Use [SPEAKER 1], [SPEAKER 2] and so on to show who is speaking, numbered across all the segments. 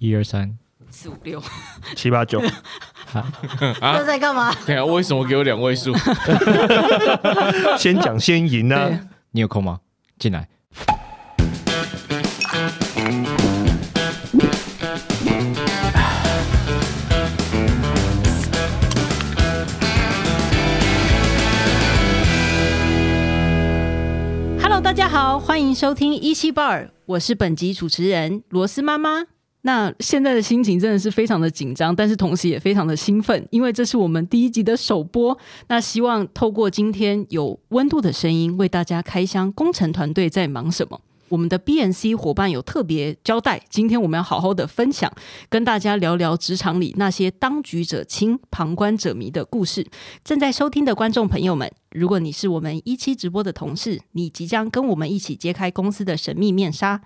[SPEAKER 1] 一二三，
[SPEAKER 2] 四五六，
[SPEAKER 3] 七八九，
[SPEAKER 2] 这在干嘛？
[SPEAKER 4] 对啊，为什么给我两位数？
[SPEAKER 3] 先讲先赢
[SPEAKER 2] 呢
[SPEAKER 3] 啊！
[SPEAKER 1] 你有空吗？进来。
[SPEAKER 2] Hello，大家好，欢迎收听一七 bar，我是本集主持人罗斯妈妈。那现在的心情真的是非常的紧张，但是同时也非常的兴奋，因为这是我们第一集的首播。那希望透过今天有温度的声音，为大家开箱工程团队在忙什么。我们的 BNC 伙伴有特别交代，今天我们要好好的分享，跟大家聊聊职场里那些当局者清、旁观者迷的故事。正在收听的观众朋友们，如果你是我们一期直播的同事，你即将跟我们一起揭开公司的神秘面纱。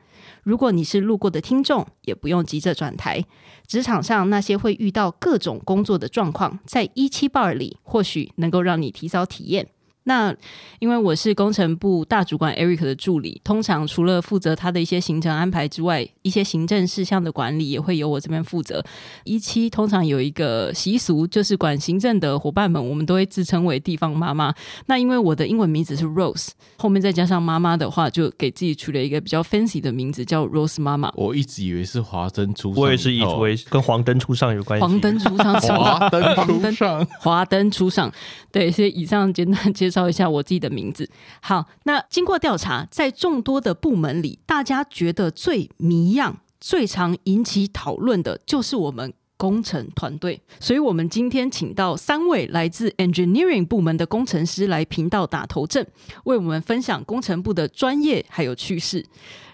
[SPEAKER 2] 如果你是路过的听众，也不用急着转台。职场上那些会遇到各种工作的状况，在一期 bar 里，或许能够让你提早体验。那因为我是工程部大主管 Eric 的助理，通常除了负责他的一些行程安排之外，一些行政事项的管理也会由我这边负责。一期通常有一个习俗，就是管行政的伙伴们，我们都会自称为地方妈妈。那因为我的英文名字是 Rose，后面再加上妈妈的话，就给自己取了一个比较 fancy 的名字，叫 Rose 妈妈。
[SPEAKER 4] 我一直以为是华灯初上，
[SPEAKER 3] 我也是以为跟黄灯初上有关系。
[SPEAKER 2] 黄灯初上，什么
[SPEAKER 4] 华灯初上。
[SPEAKER 2] 华灯初上，对，所以以上简单介介绍一下我自己的名字。好，那经过调查，在众多的部门里，大家觉得最迷样、最常引起讨论的就是我们。工程团队，所以我们今天请到三位来自 engineering 部门的工程师来频道打头阵，为我们分享工程部的专业还有趣事。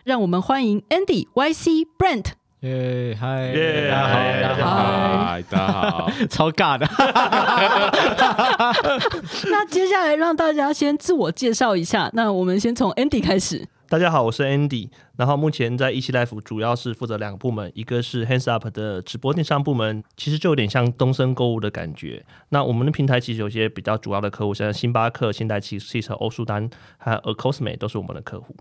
[SPEAKER 2] 让我们欢迎 Andy、YC、Brent。
[SPEAKER 1] 耶，嗨，
[SPEAKER 3] 耶
[SPEAKER 1] 大家好，
[SPEAKER 3] 嗨
[SPEAKER 1] 大家好，
[SPEAKER 4] 嗨，大家好。
[SPEAKER 1] 超尬的。
[SPEAKER 2] 那接下来让大家先自我介绍一下。那我们先从 Andy 开始。
[SPEAKER 3] 大家好，我是 Andy，然后目前在一期 Life 主要是负责两个部门，一个是 Hands Up 的直播电商部门，其实就有点像东森购物的感觉。那我们的平台其实有些比较主要的客户，像星巴克、现代汽汽车、欧舒丹，还有 Acosme 都是我们的客户。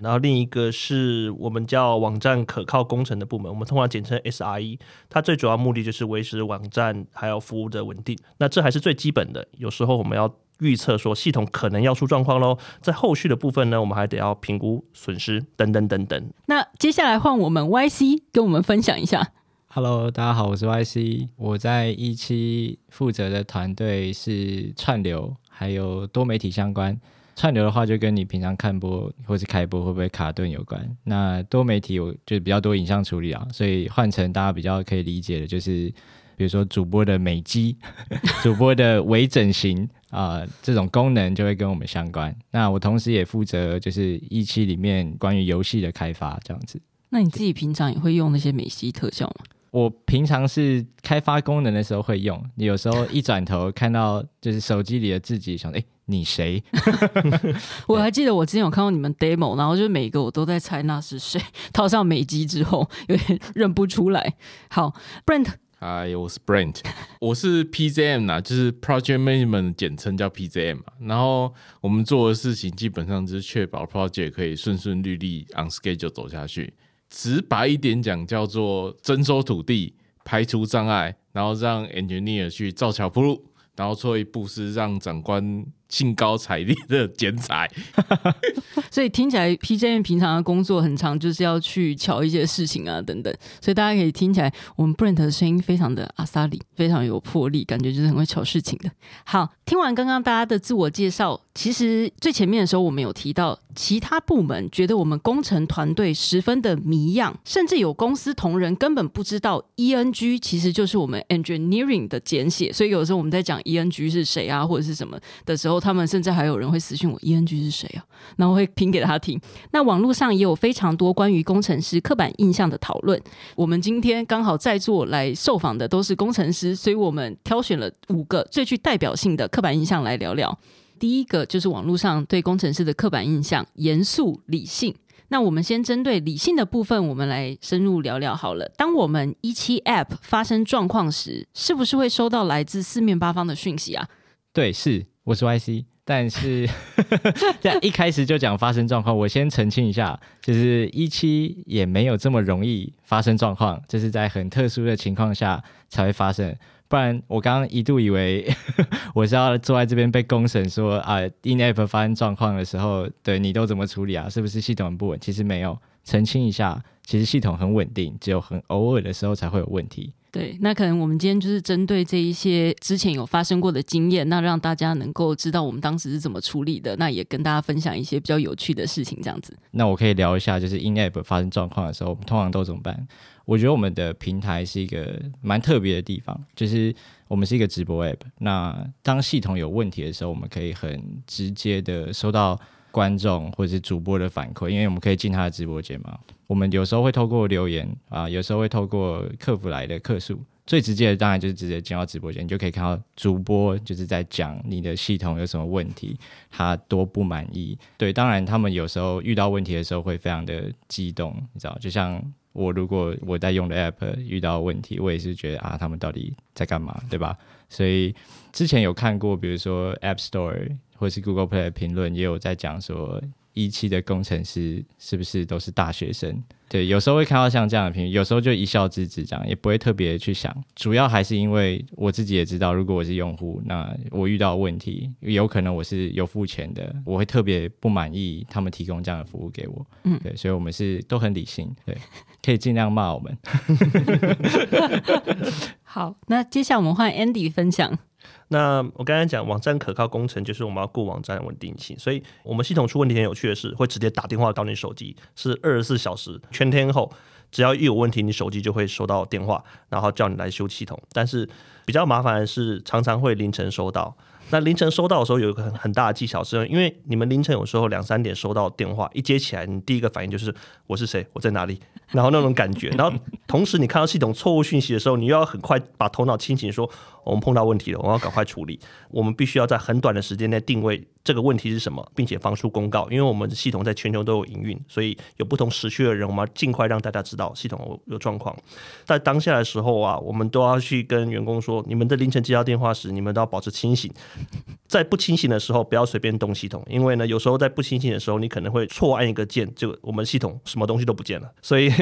[SPEAKER 3] 然后另一个是我们叫网站可靠工程的部门，我们通常简称 SRE，它最主要目的就是维持网站还有服务的稳定。那这还是最基本的，有时候我们要预测说系统可能要出状况喽，在后续的部分呢，我们还得要评估损失等等等等。
[SPEAKER 2] 那接下来换我们 YC 跟我们分享一下。
[SPEAKER 1] Hello，大家好，我是 YC，我在一期负责的团队是串流，还有多媒体相关。串流的话，就跟你平常看播或是开播会不会卡顿有关。那多媒体有就比较多影像处理啊，所以换成大家比较可以理解的，就是比如说主播的美肌、主播的微整形啊、这种功能就会跟我们相关。那我同时也负责就是一期里面关于游戏的开发这样子。
[SPEAKER 2] 那你自己平常也会用那些美肌特效吗？
[SPEAKER 1] 我平常是开发功能的时候会用，有时候一转头看到就是手机里的自己，想哎、诶你谁？
[SPEAKER 2] 我还记得我之前有看到你们 demo，然后就是每一个我都在猜那是谁。套上美肌之后，有点认不出来。好，Brent，
[SPEAKER 4] 嗨，我是 Brent，我是 PJM 呐，就是 Project Management 简称叫 PJM 嘛。然后我们做的事情基本上就是确保 project 可以顺顺利利 on schedule 走下去。直白一点讲，叫做征收土地、排除障碍，然后让 engineer 去造桥铺路，然后最后一步是让长官兴高采烈的剪彩。
[SPEAKER 2] 所以听起来 PJM 平常的工作很长，就是要去瞧一些事情啊等等。所以大家可以听起来，我们 Brent 的声音非常的阿萨里，非常有魄力，感觉就是很会瞧事情的。好，听完刚刚大家的自我介绍，其实最前面的时候我们有提到，其他部门觉得我们工程团队十分的迷样，甚至有公司同仁根本不知道 ENG 其实就是我们 engineering 的简写，所以有时候我们在讲 ENG 是谁啊，或者是什么的时候，他们甚至还有人会私信我 ENG 是谁啊，然后会拼给他听。那网络上也有非常多关于工程师刻板印象的讨论。我们今天刚好在座来受访的都是工程师，所以我们挑选了五个最具代表性的刻板印象来聊聊。第一个就是网络上对工程师的刻板印象：严肃、理性。那我们先针对理性的部分，我们来深入聊聊好了。当我们一期 App 发生状况时，是不是会收到来自四面八方的讯息啊？
[SPEAKER 1] 对，是我是 YC，但是 在一开始就讲发生状况，我先澄清一下，就是一期也没有这么容易发生状况，这是在很特殊的情况下才会发生。不然我刚刚一度以为 我是要坐在这边被公审说啊，in app 发生状况的时候，对你都怎么处理啊？是不是系统很不稳？其实没有，澄清一下，其实系统很稳定，只有很偶尔的时候才会有问题。
[SPEAKER 2] 对，那可能我们今天就是针对这一些之前有发生过的经验，那让大家能够知道我们当时是怎么处理的，那也跟大家分享一些比较有趣的事情，这样子。
[SPEAKER 1] 那我可以聊一下，就是 in app 发生状况的时候，我们通常都怎么办？我觉得我们的平台是一个蛮特别的地方，就是我们是一个直播 app。那当系统有问题的时候，我们可以很直接的收到观众或者是主播的反馈，因为我们可以进他的直播间嘛。我们有时候会透过留言啊，有时候会透过客服来的客诉。最直接的当然就是直接进到直播间，你就可以看到主播就是在讲你的系统有什么问题，他多不满意。对，当然他们有时候遇到问题的时候会非常的激动，你知道，就像我如果我在用的 app 遇到问题，我也是觉得啊，他们到底在干嘛，对吧？所以之前有看过，比如说 App Store 或是 Google Play 的评论，也有在讲说。一期的工程师是不是都是大学生？对，有时候会看到像这样的评论，有时候就一笑置之，这样也不会特别去想。主要还是因为我自己也知道，如果我是用户，那我遇到问题，有可能我是有付钱的，我会特别不满意他们提供这样的服务给我。嗯，对，所以我们是都很理性，对，可以尽量骂我们。
[SPEAKER 2] 好，那接下来我们换 Andy 分享。
[SPEAKER 3] 那我刚才讲网站可靠工程，就是我们要顾网站稳定性，所以我们系统出问题很有趣的是，会直接打电话到你手机，是二十四小时全天候，只要一有问题，你手机就会收到电话，然后叫你来修系统。但是比较麻烦的是，常常会凌晨收到。那凌晨收到的时候，有一个很很大的技巧是，因为你们凌晨有时候两三点收到电话，一接起来，你第一个反应就是我是谁，我在哪里，然后那种感觉，然后同时你看到系统错误讯息的时候，你又要很快把头脑清醒，说我们碰到问题了，我们要赶快处理，我们必须要在很短的时间内定位。这个问题是什么，并且放出公告，因为我们系统在全球都有营运，所以有不同时区的人，我们要尽快让大家知道系统有状况。在当下的时候啊，我们都要去跟员工说，你们在凌晨接到电话时，你们都要保持清醒，在不清醒的时候，不要随便动系统，因为呢，有时候在不清醒的时候，你可能会错按一个键，就我们系统什么东西都不见了。所以，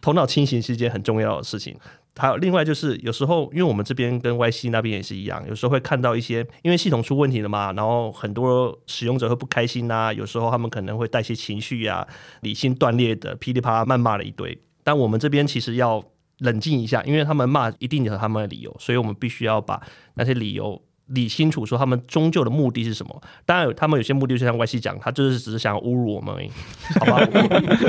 [SPEAKER 3] 头脑清醒是一件很重要的事情。还有另外就是，有时候因为我们这边跟 YC 那边也是一样，有时候会看到一些因为系统出问题了嘛，然后很多使用者会不开心呐，有时候他们可能会带些情绪呀，理性断裂的噼里啪啦谩骂了一堆。但我们这边其实要冷静一下，因为他们骂一定有他们的理由，所以我们必须要把那些理由。理清楚，说他们终究的目的是什么？当然，他们有些目的就像 Y C 讲，他就是只是想侮辱我们而已，好吧？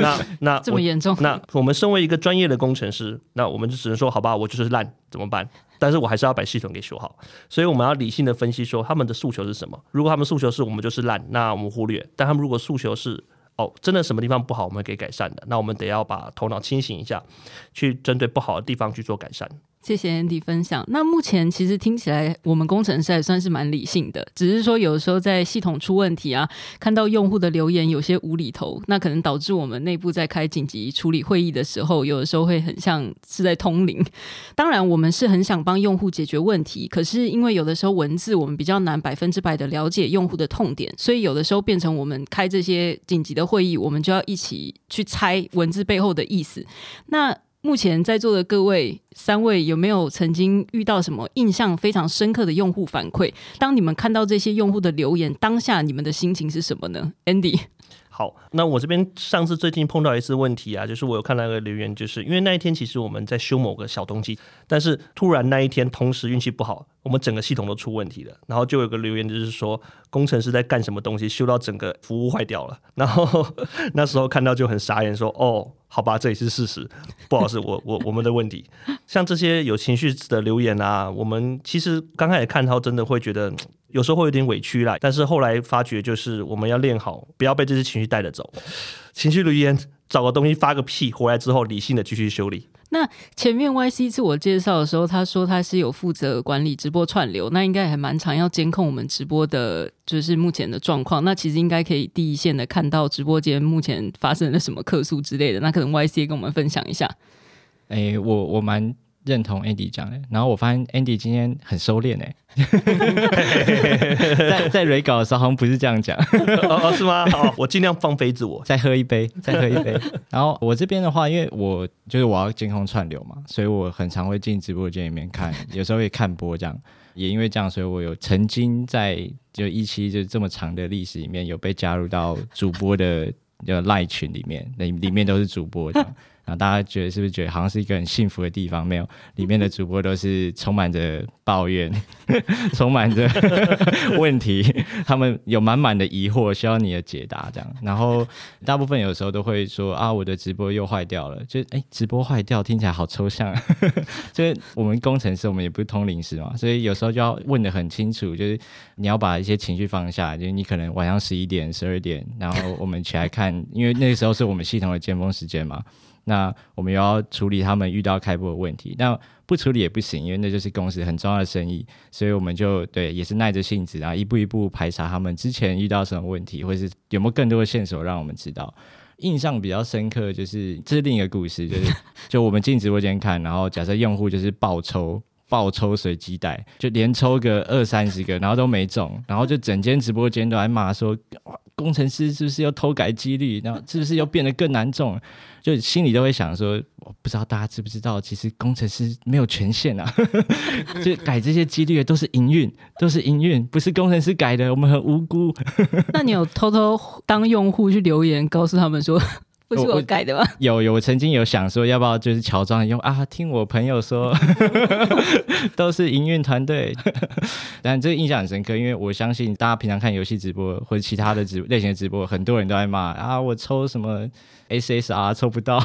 [SPEAKER 3] 那那
[SPEAKER 2] 这么严重？
[SPEAKER 3] 那我们身为一个专业的工程师，那我们就只能说，好吧，我就是烂，怎么办？但是我还是要把系统给修好。所以我们要理性的分析，说他们的诉求是什么？如果他们诉求是我们就是烂，那我们忽略；但他们如果诉求是哦，真的什么地方不好，我们可以改善的，那我们得要把头脑清醒一下，去针对不好的地方去做改善。
[SPEAKER 2] 谢谢 Andy 分享。那目前其实听起来，我们工程师还算是蛮理性的，只是说有的时候在系统出问题啊，看到用户的留言有些无厘头，那可能导致我们内部在开紧急处理会议的时候，有的时候会很像是在通灵。当然，我们是很想帮用户解决问题，可是因为有的时候文字我们比较难百分之百的了解用户的痛点，所以有的时候变成我们开这些紧急的会议，我们就要一起去猜文字背后的意思。那目前在座的各位三位有没有曾经遇到什么印象非常深刻的用户反馈？当你们看到这些用户的留言，当下你们的心情是什么呢？Andy，
[SPEAKER 3] 好，那我这边上次最近碰到一次问题啊，就是我有看到一个留言，就是因为那一天其实我们在修某个小东西，但是突然那一天同时运气不好，我们整个系统都出问题了，然后就有个留言就是说工程师在干什么东西，修到整个服务坏掉了，然后 那时候看到就很傻眼，说哦。好吧，这也是事实，不好是我我我们的问题。像这些有情绪的留言啊，我们其实刚开始看到，真的会觉得有时候会有点委屈啦。但是后来发觉，就是我们要练好，不要被这些情绪带着走。情绪留言，找个东西发个屁，回来之后理性的继续修理。
[SPEAKER 2] 那前面 Y C 自我介绍的时候，他说他是有负责管理直播串流，那应该还蛮常要监控我们直播的，就是目前的状况。那其实应该可以第一线的看到直播间目前发生了什么客诉之类的。那可能 Y C 跟我们分享一下。
[SPEAKER 1] 哎，我我蛮认同 Andy 讲的。然后我发现 Andy 今天很收敛 哎，在在 re 稿的时候好像不是这样讲。
[SPEAKER 3] 哦哦是吗？好，我尽量放飞自我。
[SPEAKER 1] 再喝一杯，再喝一杯。然后我这边的话，因为我就是我要监控串流嘛，所以我很常会进直播间里面看，有时候会看播这样。也因为这样，所以我有曾经在就一期就这么长的历史里面有被加入到主播的就赖群里面，那里面都是主播这样。然后大家觉得是不是觉得好像是一个很幸福的地方？没有，里面的主播都是充满着抱怨，充满着 问题，他们有满满的疑惑需要你的解答，这样。然后大部分有时候都会说啊，我的直播又坏掉了，就哎，直播坏掉听起来好抽象。就是我们工程师，我们也不是通灵师嘛，所以有时候就要问的很清楚，就是你要把一些情绪放下，就是你可能晚上十一点、十二点，然后我们起来看，因为那个时候是我们系统的尖峰时间嘛。那我们又要处理他们遇到开播的问题，那不处理也不行，因为那就是公司很重要的生意，所以我们就对也是耐着性子，然后一步一步排查他们之前遇到什么问题，或是有没有更多的线索让我们知道。印象比较深刻就是这是另一个故事，就是 就我们进直播间看，然后假设用户就是爆抽爆抽随机袋，就连抽个二三十个，然后都没中，然后就整间直播间都在骂说，工程师是不是又偷改几率，然后是不是又变得更难中？就心里都会想说，我不知道大家知不知道，其实工程师没有权限啊，就改这些几率都是营运，都是营运，不是工程师改的，我们很无辜。
[SPEAKER 2] 那你有偷偷当用户去留言，告诉他们说？不是我改的吗？
[SPEAKER 1] 有有，我曾经有想说，要不要就是乔装用啊？听我朋友说 都是营运团队。但这个印象很深刻，因为我相信大家平常看游戏直播或者其他的直类型的直播，很多人都在骂啊，我抽什么 SSR 抽不到，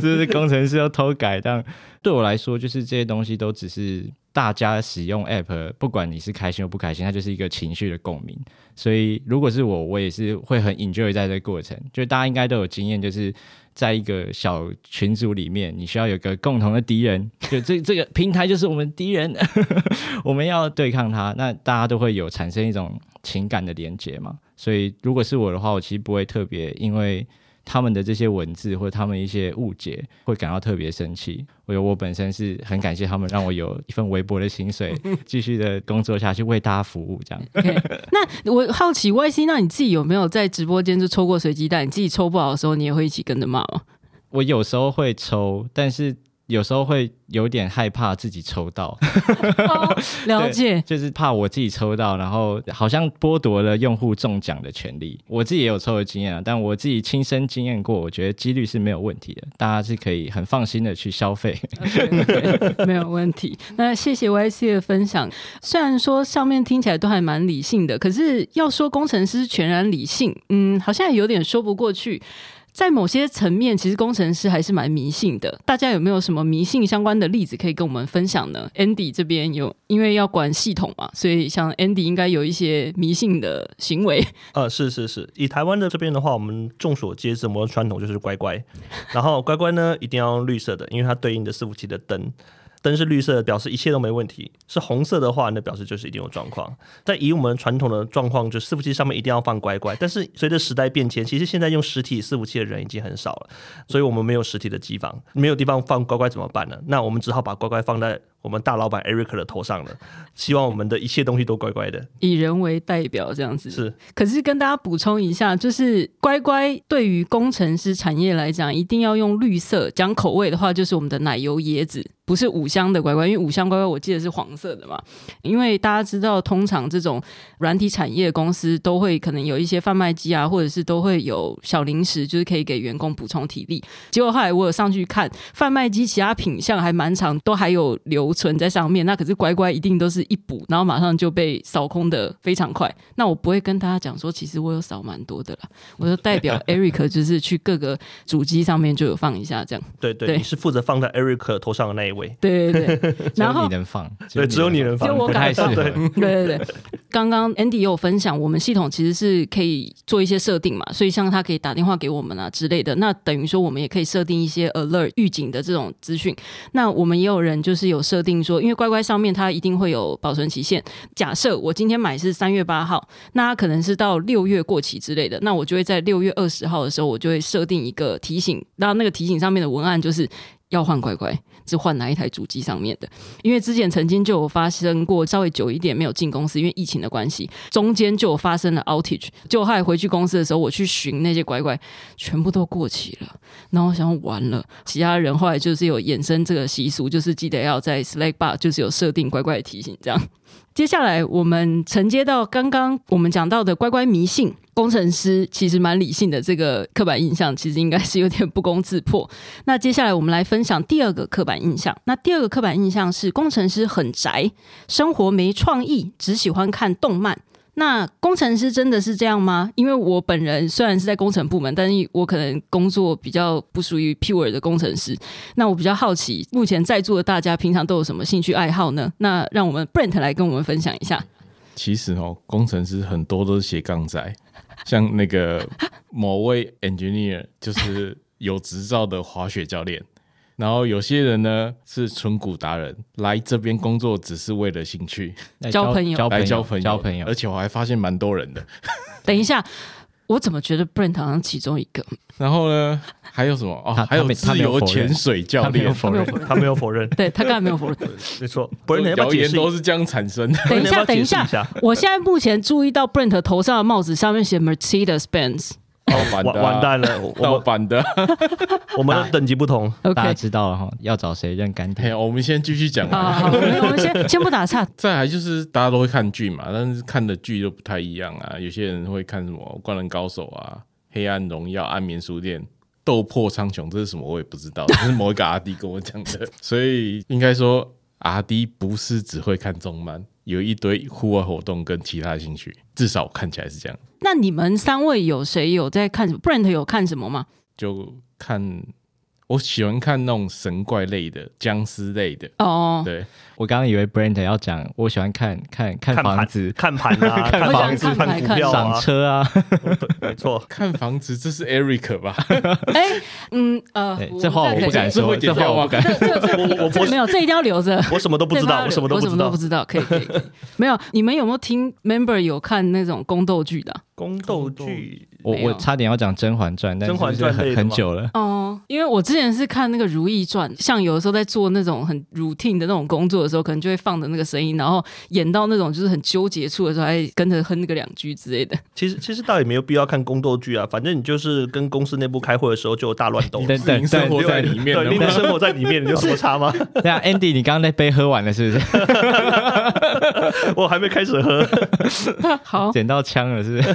[SPEAKER 1] 这是工程师要偷改。但对我来说，就是这些东西都只是大家使用 App，不管你是开心或不开心，它就是一个情绪的共鸣。所以，如果是我，我也是会很 enjoy 在这个过程。就大家应该都有经验，就是在一个小群组里面，你需要有个共同的敌人，就这这个平台就是我们敌人，我们要对抗他。那大家都会有产生一种情感的连接嘛。所以，如果是我的话，我其实不会特别因为。他们的这些文字或者他们一些误解，会感到特别生气。我有我本身是很感谢他们，让我有一份微薄的薪水，继续的工作下去，为大家服务。这样。
[SPEAKER 2] 那我好奇，Y C，那你自己有没有在直播间就抽过随机蛋？你自己抽不好的时候，你也会一起跟着骂吗？
[SPEAKER 1] 我有时候会抽，但是。有时候会有点害怕自己抽到，
[SPEAKER 2] 了解，
[SPEAKER 1] 就是怕我自己抽到，然后好像剥夺了用户中奖的权利。我自己也有抽的经验啊，但我自己亲身经验过，我觉得几率是没有问题的，大家是可以很放心的去消费，
[SPEAKER 2] 没有问题。那谢谢 Y C 的分享，虽然说上面听起来都还蛮理性的，可是要说工程师全然理性，嗯，好像有点说不过去。在某些层面，其实工程师还是蛮迷信的。大家有没有什么迷信相关的例子可以跟我们分享呢？Andy 这边有，因为要管系统嘛，所以像 Andy 应该有一些迷信的行为。
[SPEAKER 3] 呃，是是是，以台湾的这边的话，我们众所皆知，我们传统就是乖乖，然后乖乖呢一定要用绿色的，因为它对应的伺服器的灯。灯是绿色的，表示一切都没问题；是红色的话，那表示就是一定有状况。但以我们传统的状况，就伺服器上面一定要放乖乖。但是随着时代变迁，其实现在用实体伺服器的人已经很少了，所以我们没有实体的机房，没有地方放乖乖怎么办呢？那我们只好把乖乖放在我们大老板 Eric 的头上了，希望我们的一切东西都乖乖的，
[SPEAKER 2] 以人为代表这样子。
[SPEAKER 3] 是，
[SPEAKER 2] 可是跟大家补充一下，就是乖乖对于工程师产业来讲，一定要用绿色。讲口味的话，就是我们的奶油椰子。不是五香的乖乖，因为五香乖乖我记得是黄色的嘛。因为大家知道，通常这种软体产业公司都会可能有一些贩卖机啊，或者是都会有小零食，就是可以给员工补充体力。结果后来我有上去看贩卖机，其他品相还蛮长，都还有留存在上面。那可是乖乖一定都是一补，然后马上就被扫空的非常快。那我不会跟大家讲说，其实我有扫蛮多的了。我就代表 Eric，就是去各个主机上面就有放一下这样。
[SPEAKER 3] 对对，你是负责放在 Eric 头上的那一位。
[SPEAKER 2] 对对对，然后
[SPEAKER 1] 你能放，
[SPEAKER 3] 对，只有你能放，
[SPEAKER 2] 就我敢
[SPEAKER 1] 放。
[SPEAKER 2] 对对对，刚刚 Andy 也有分享，我们系统其实是可以做一些设定嘛，所以像他可以打电话给我们啊之类的，那等于说我们也可以设定一些 alert 预警的这种资讯。那我们也有人就是有设设定说，因为乖乖上面它一定会有保存期限，假设我今天买是三月八号，那它可能是到六月过期之类的，那我就会在六月二十号的时候，我就会设定一个提醒，那那个提醒上面的文案就是。要换乖乖，是换哪一台主机上面的？因为之前曾经就有发生过，稍微久一点没有进公司，因为疫情的关系，中间就有发生了 outage。就后来回去公司的时候，我去寻那些乖乖，全部都过期了。然后我想完了，其他人后来就是有衍生这个习俗，就是记得要在 Slack bar 就是有设定乖乖的提醒，这样。接下来我们承接到刚刚我们讲到的乖乖迷信，工程师其实蛮理性的，这个刻板印象其实应该是有点不攻自破。那接下来我们来分享第二个刻板印象。那第二个刻板印象是工程师很宅，生活没创意，只喜欢看动漫。那工程师真的是这样吗？因为我本人虽然是在工程部门，但是我可能工作比较不属于 pure 的工程师。那我比较好奇，目前在座的大家平常都有什么兴趣爱好呢？那让我们 Brent 来跟我们分享一下。
[SPEAKER 4] 其实哦，工程师很多都是斜杠仔，像那个某位 engineer 就是有执照的滑雪教练。然后有些人呢是纯股达人，来这边工作只是为了兴趣，
[SPEAKER 2] 交朋友
[SPEAKER 4] 来
[SPEAKER 1] 交
[SPEAKER 4] 交朋友，
[SPEAKER 1] 交朋友。
[SPEAKER 4] 而且我还发现蛮多人的。
[SPEAKER 2] 等一下，我怎么觉得 Brent 好像其中一个？
[SPEAKER 4] 然后呢，还有什么？哦，
[SPEAKER 1] 他
[SPEAKER 4] 还有
[SPEAKER 1] 他没他
[SPEAKER 4] 自由潜水教练，
[SPEAKER 1] 他没有否认，
[SPEAKER 3] 他没有否认，
[SPEAKER 2] 对他刚才没有否认。
[SPEAKER 3] 没错。不是
[SPEAKER 4] 谣言都是这样产生的。
[SPEAKER 2] 等一下，等一下，我现在目前注意到 Brent 头上的帽子上面写 Mercedes Benz。
[SPEAKER 4] 盗版的
[SPEAKER 3] 完
[SPEAKER 4] 啊，
[SPEAKER 3] 完蛋了，我
[SPEAKER 4] 盗
[SPEAKER 3] 我
[SPEAKER 4] 版的。
[SPEAKER 3] 我们的等级不同。
[SPEAKER 1] 大家
[SPEAKER 2] OK，
[SPEAKER 1] 知道了哈，要找谁认干
[SPEAKER 4] 嘿，
[SPEAKER 1] 爹？
[SPEAKER 4] 我们先继续讲
[SPEAKER 2] 好
[SPEAKER 4] 啊。
[SPEAKER 2] 好，我们我们先 先不打岔。
[SPEAKER 4] 再来就是大家都会看剧嘛，但是看的剧都不太一样啊。有些人会看什么《灌篮高手》啊，《黑暗荣耀》《安眠书店》《斗破苍穹》，这是什么我也不知道，这是某一个阿弟跟我讲的。所以应该说阿弟不是只会看动漫，有一堆户外活动跟其他兴趣，至少看起来是这样。
[SPEAKER 2] 那你们三位有谁有在看什么？Brent 有看什么吗？
[SPEAKER 4] 就看我喜欢看那种神怪类的、僵尸类的，
[SPEAKER 2] 哦，
[SPEAKER 4] 对，
[SPEAKER 1] 我刚刚以为 Brent 要讲，我喜欢看看看房子、
[SPEAKER 3] 看盘啊，
[SPEAKER 1] 看
[SPEAKER 3] 看
[SPEAKER 2] 房
[SPEAKER 3] 房子、
[SPEAKER 2] 看
[SPEAKER 3] 看股票
[SPEAKER 1] 赏
[SPEAKER 3] 啊，
[SPEAKER 1] 车啊。
[SPEAKER 3] 没错。
[SPEAKER 4] 看房子，这是 Eric 吧？
[SPEAKER 2] 哎，嗯呃
[SPEAKER 1] 这话我不敢说，
[SPEAKER 4] 这
[SPEAKER 1] 话我不敢。
[SPEAKER 2] 这
[SPEAKER 3] 我我
[SPEAKER 2] 没有，这一定要留着。
[SPEAKER 3] 我什么都不知道，我什么都不知道
[SPEAKER 2] 我什么都不。知道，可以可以。可以没有，你们有没有听 Member 有看那种宫斗剧的啊？
[SPEAKER 3] 宫斗剧
[SPEAKER 1] 我我差点要讲《甄嬛传》，但
[SPEAKER 3] 甄嬛传很
[SPEAKER 1] 很久了。
[SPEAKER 2] 哦，因为我之前是看那个《如懿传》，像有的时候在做那种很 routine 的那种工作的时候，可能就会放的那个声音，然后演到那种就是很纠结处的时候，还跟着哼那个两句之类的。
[SPEAKER 3] 其实 其实倒也没有必要看宫斗剧啊，反正你就是跟公司内部开会的时候就有大乱斗，
[SPEAKER 1] 等等
[SPEAKER 4] 生活在里面
[SPEAKER 3] 对，你的生活在里面，你有什么差吗？
[SPEAKER 1] 对啊，Andy，你刚刚那杯喝完了是不是？
[SPEAKER 3] 我还没开始喝。
[SPEAKER 2] 好，
[SPEAKER 1] 捡到枪了是不是？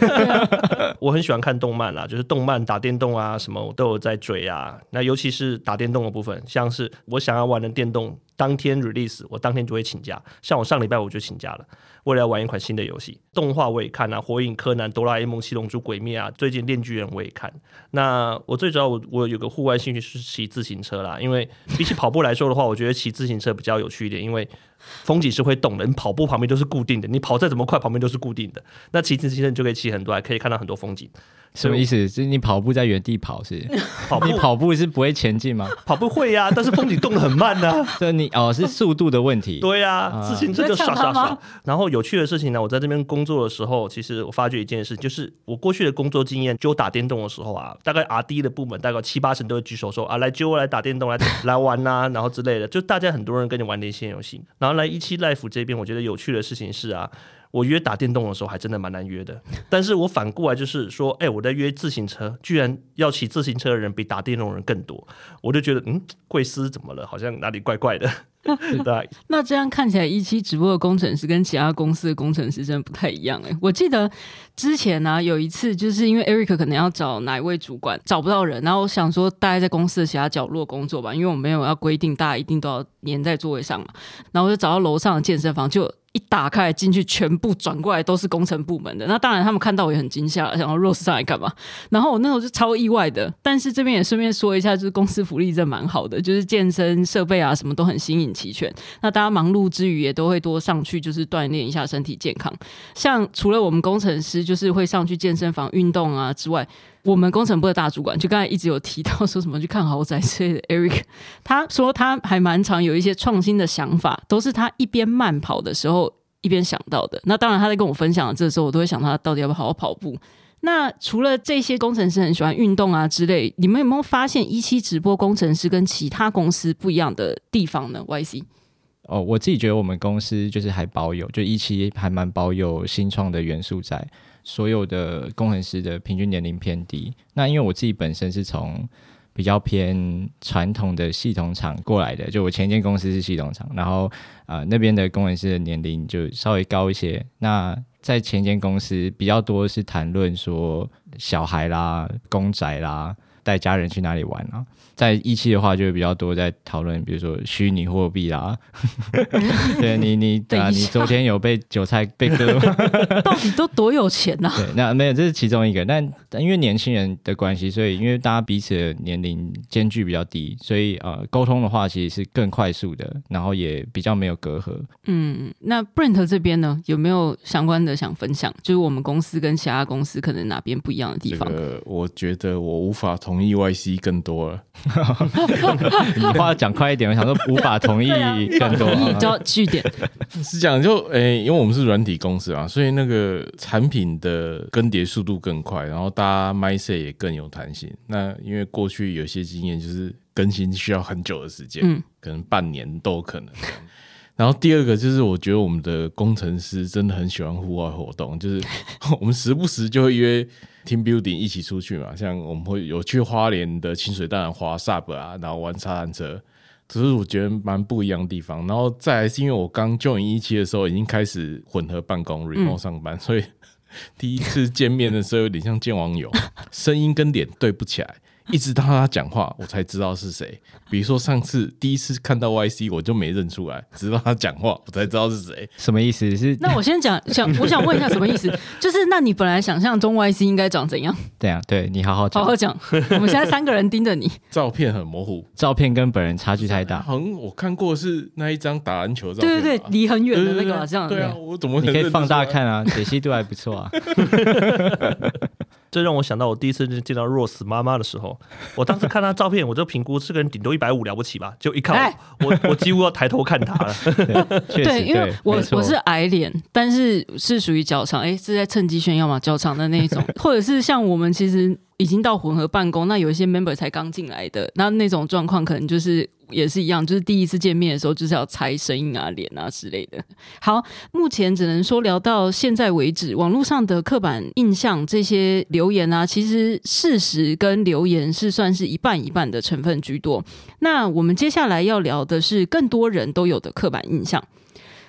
[SPEAKER 3] 我很喜欢看动漫啦，就是动漫、打电动啊，什么我都有在追啊。那尤其是打电动的部分，像是我想要玩的电动，当天 release，我当天就会请假。像我上礼拜我就请假了，为了要玩一款新的游戏。动画我也看啊，《火影》、《柯南》、《哆啦 A 梦》、《七龙珠》、《鬼灭》啊，最近《链锯人》我也看。那我最主要我我有个户外兴趣是骑自行车啦，因为比起跑步来说的话，我觉得骑自行车比较有趣一点，因为风景是会动的，你跑步旁边都是固定的，你跑再怎么快，旁边都是固定的。那骑自行车你就可以骑很多，还可以看到很多风景。
[SPEAKER 1] 什么意思？是你跑步在原地跑是？
[SPEAKER 3] 跑步
[SPEAKER 1] 你跑步是不会前进吗？
[SPEAKER 3] 跑步会呀、但是风景动得很慢呐、
[SPEAKER 1] 这你哦是速度的问题。
[SPEAKER 3] 对呀、
[SPEAKER 1] 啊
[SPEAKER 3] 自行车就刷刷刷。然后有趣的事情呢，我在这边工作的时候，其实我发觉一件事，就是我过去的工作经验，就打电动的时候啊，大概 R D 的部门大概七八成都会举手说啊，来揪我来打电动，来来玩呐、然后之类的，就大家很多人跟你玩连线游戏。然后来一期 Life 这边，我觉得有趣的事情是啊。我约打电动的时候还真的蛮难约的，但是我反过来就是说，哎、我在约自行车，居然要骑自行车的人比打电动的人更多，我就觉得，嗯，贵司怎么了？好像哪里怪怪的，对吧？
[SPEAKER 2] 那这样看起来，一期直播的工程师跟其他公司的工程师真的不太一样哎、我记得之前呢、有一次，就是因为 Eric 可能要找哪一位主管找不到人，然后我想说大家在公司的其他角落工作吧，因为我没有要规定大家一定都要粘在座位上嘛，然后我就找到楼上的健身房，就一打开进去，全部转过来都是工程部门的。那当然他们看到我也很惊吓，想说 Rose 上来干嘛？然后我那时候就超意外的，但是这边也顺便说一下，就是公司福利真蛮好的，就是健身设备啊什么都很新颖齐全。那大家忙碌之余也都会多上去，就是锻炼一下身体健康。像除了我们工程师就是会上去健身房运动啊之外，我们工程部的大主管就刚才一直有提到说什么去看豪宅之类的，Eric 他说他还蛮常有一些创新的想法，都是他一边慢跑的时候一边想到的。那当然他在跟我分享的这时候，我都会想他到底要不要好好跑步。那除了这些工程师很喜欢运动啊之类，你们有没有发现一期直播工程师跟其他公司不一样的地方呢？YC
[SPEAKER 1] 哦，我自己觉得我们公司就是还保有，就一期还蛮保有新创的元素在，所有的工程师的平均年龄偏低。那因为我自己本身是从比较偏传统的系统厂过来的，就我前一间公司是系统厂，然后呃那边的工程师的年龄就稍微高一些。那在前一间公司比较多是谈论说小孩啦、公仔啦、带家人去哪里玩啊。在一期的话，就会比较多在讨论，比如说虚拟货币啦。对你，你啊，你昨天有被韭菜被割吗？
[SPEAKER 2] 到底都多有钱呐、
[SPEAKER 1] 对，那没有，这是其中一个。但但因为年轻人的关系，所以因为大家彼此的年龄间距比较低，所以呃，沟通的话其实是更快速的，然后也比较没有隔阂。
[SPEAKER 2] 嗯，那 Brent 这边呢，有没有相关的想分享？就是我们公司跟其他公司可能哪边不一样的地方？
[SPEAKER 4] 这个我觉得我无法同意 YC 更多了。
[SPEAKER 1] 你话讲快一点，我想说无法同意更多。
[SPEAKER 2] 同意就要 据点。
[SPEAKER 4] 是这样，就诶、因为我们是软体公司啊，所以那个产品的更迭速度更快，然后大家 mindset 也更有弹性。那因为过去有些经验就是更新需要很久的时间，
[SPEAKER 2] 嗯
[SPEAKER 4] 可能半年都有可能。然后第二个就是，我觉得我们的工程师真的很喜欢户外活动，就是我们时不时就会约 team building 一起出去嘛，像我们会有去花莲的清水淡滑 sub 啊，然后玩沙滩车，只是我觉得蛮不一样的地方。然后再来是因为我刚 join 一期的时候已经开始混合办公 remote 上班，所以 第一次见面的时候有点像见网友，声音跟脸对不起来。一直到他讲话，我才知道是谁。比如说上次第一次看到 YC，我就没认出来，直到他讲话，我才知道是谁。
[SPEAKER 1] 什么意思？是
[SPEAKER 2] 那我先讲，想我想问一下什么意思？就是那你本来想象中 YC 应该长怎样？
[SPEAKER 1] 对啊？对你好好讲
[SPEAKER 2] 好。好讲。我们现在三个人盯着你，
[SPEAKER 4] 照片很模糊，
[SPEAKER 1] 照片跟本人差距太大，
[SPEAKER 4] 好像我看过是那一张打篮球照片。
[SPEAKER 2] 对对对，离很远的那个嘛这样
[SPEAKER 4] 对啊，我怎么
[SPEAKER 1] 你可以放大？
[SPEAKER 4] 看
[SPEAKER 1] 啊，解析度还不错啊。
[SPEAKER 3] 这让我想到我第一次见到 Rose 妈妈的时候，我当时看她照片，我就评估这个人顶多一百五了不起吧，就一看
[SPEAKER 2] 哎
[SPEAKER 3] 我，我我几乎要抬头看她了。
[SPEAKER 1] 对，
[SPEAKER 2] 因为我我是矮脸，但是是属于脚长，哎，是在趁机炫耀嘛，脚长的那一种，或者是像我们其实已经到混合办公，那有一些 member 才刚进来的，那那种状况可能就是也是一样，就是第一次见面的时候就是要猜声音啊、脸啊之类的。好，目前只能说聊到现在为止，网络上的刻板印象这些留言啊，其实事实跟留言是算是一半一半的成分居多。那我们接下来要聊的是更多人都有的刻板印象。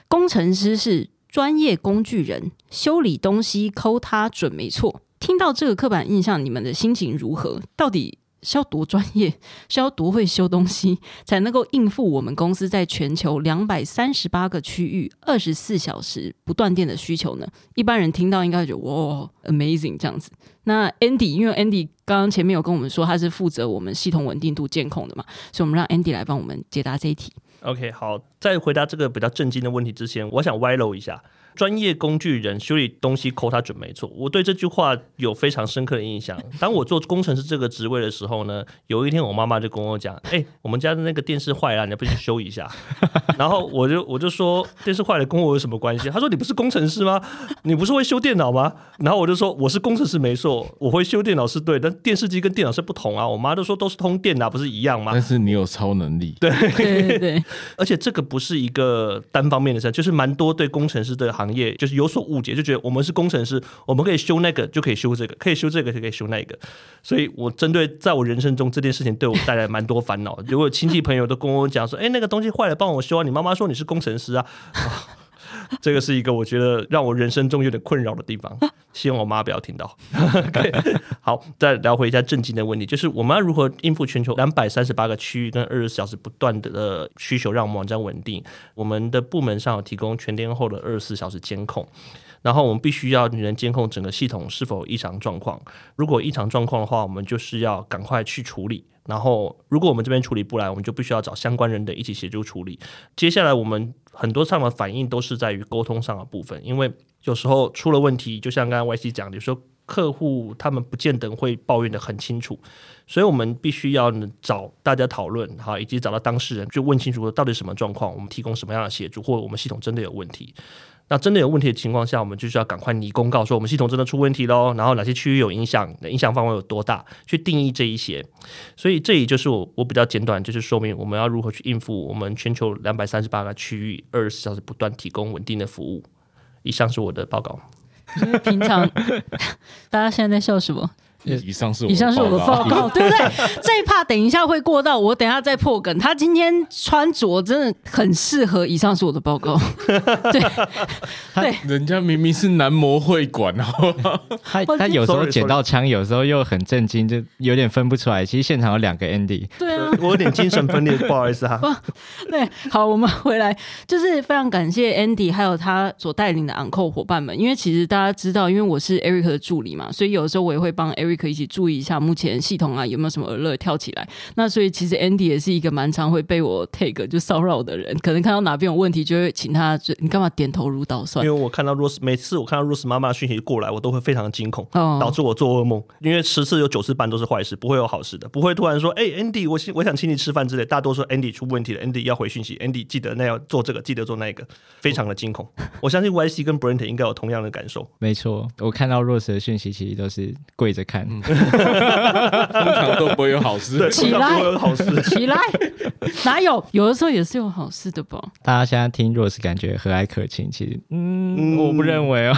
[SPEAKER 2] 工程师是专业工具人，修理东西抠他准没错。听到这个刻板印象，你们的心情如何？到底是要多专业，是要多会修东西，才能够应付我们公司在全球两百三十八个区域二十四小时不断电的需求呢？一般人听到应该觉得哇，amazing 这样子。那 Andy，因为 Andy 刚刚前面有跟我们说他是负责我们系统稳定度监控的嘛，所以我们让 Andy 来帮我们解答这一题。
[SPEAKER 3] OK，好，在回答这个比较震惊的问题之前，我想歪楼一下。专业工具人修理东西抠他准没错，我对这句话有非常深刻的印象。当我做工程师这个职位的时候呢，有一天我妈妈就跟我讲：“哎、我们家的那个电视坏了，你要不去修一下？” 然后我就我就说：“电视坏了跟我有什么关系？”她说：“你不是工程师吗？你不是会修电脑吗？”然后我就说：“我是工程师没错，我会修电脑是对，但电视机跟电脑是不同啊。”我妈就说：“都是通电的啊，不是一样吗？”
[SPEAKER 4] 但是你有超能力，对，
[SPEAKER 2] 对对对，
[SPEAKER 3] 而且这个不是一个单方面的事，就是蛮多对工程师的行行业就是有所误解，就觉得我们是工程师，我们可以修那个就可以修这个，可以修这个就可以修那个。所以我针对在我人生中这件事情对我带来蛮多烦恼。如果亲戚朋友都跟我讲说，哎、那个东西坏了，帮我修啊，你妈妈说你是工程师啊。啊 这个是一个我觉得让我人生中有点困扰的地方，希望我妈不要听到。好，再聊回一下正经的问题，就是我们要如何应付全球两百三十八个区域跟二十四小时不断的需求，让我们网站稳定？我们的部门上有提供全天候的二十四小时监控。然后我们必须要能监控整个系统是否异常状况。如果异常状况的话，我们就是要赶快去处理。然后，如果我们这边处理不来，我们就必须要找相关人的一起协助处理。接下来，我们很多上的反应都是在于沟通上的部分，因为有时候出了问题，就像刚刚 Y C 讲的，有时候客户他们不见得会抱怨的很清楚，所以我们必须要找大家讨论哈，以及找到当事人，就问清楚到底什么状况，我们提供什么样的协助，或我们系统真的有问题。那真的有问题的情况下，我们就需要赶快拟公告说我们系统真的出问题喽，然后哪些区域有影响，影响范围有多大，去定义这一些。所以这也就是我我比较简短，就是说明我们要如何去应付我们全球两百三十八个区域二十四小时不断提供稳定的服务。以上是我的报告。
[SPEAKER 2] 平常 大家现在在笑什么？
[SPEAKER 4] 以上是
[SPEAKER 2] 以上是我的报
[SPEAKER 4] 告。
[SPEAKER 2] 对不对？这一趴等一下会过到，我等一下再破梗。他今天穿着真的很适合。以上是我的报告，对对，
[SPEAKER 4] 人家明明是男模会馆哦，
[SPEAKER 1] 他他有时候捡到枪，有时候又很震惊，就有点分不出来。其实现场有两个 Andy，
[SPEAKER 2] 对啊，
[SPEAKER 3] 我有点精神分裂，不好意思哈。
[SPEAKER 2] 对，好，我们回来，就是非常感谢 Andy 还有他所带领的 Uncle 伙伴们，因为其实大家知道，因为我是 Eric 的助理嘛，所以有的时候我也会帮 Eric 一起注意一下目前系统啊有没有什么 alert 跳起来。那所以其实 Andy 也是一个蛮常会被我 take 就骚扰的人，可能看到哪边有问题，就会请他，就你干嘛点头如捣蒜
[SPEAKER 3] 因为？我看到 Rose，每次我看到 Rose 妈妈讯息过来，我都会非常的惊恐，
[SPEAKER 2] 哦
[SPEAKER 3] 导致我做噩梦。因为十次有九次半都是坏事，不会有好事的，不会突然说，哎、a n d y 我请我想请你吃饭之类。大多数 Andy 出问题了，Andy 要回讯息，Andy 记得那要做这个，记得做那个，非常的惊恐。我相信 YC 跟 Brent 应该有同样的感受。
[SPEAKER 1] 没错，我看到 Rose 的讯息，其实都是跪着看。
[SPEAKER 4] 通常都不会有好事。
[SPEAKER 3] 对，
[SPEAKER 2] 起来
[SPEAKER 3] 不会有好事。
[SPEAKER 2] 起来，哪有？有的时候也是有好事的吧。
[SPEAKER 1] 大家现在听 Rose 感觉和蔼可亲，其实嗯，
[SPEAKER 3] 嗯
[SPEAKER 1] 我不认为哦，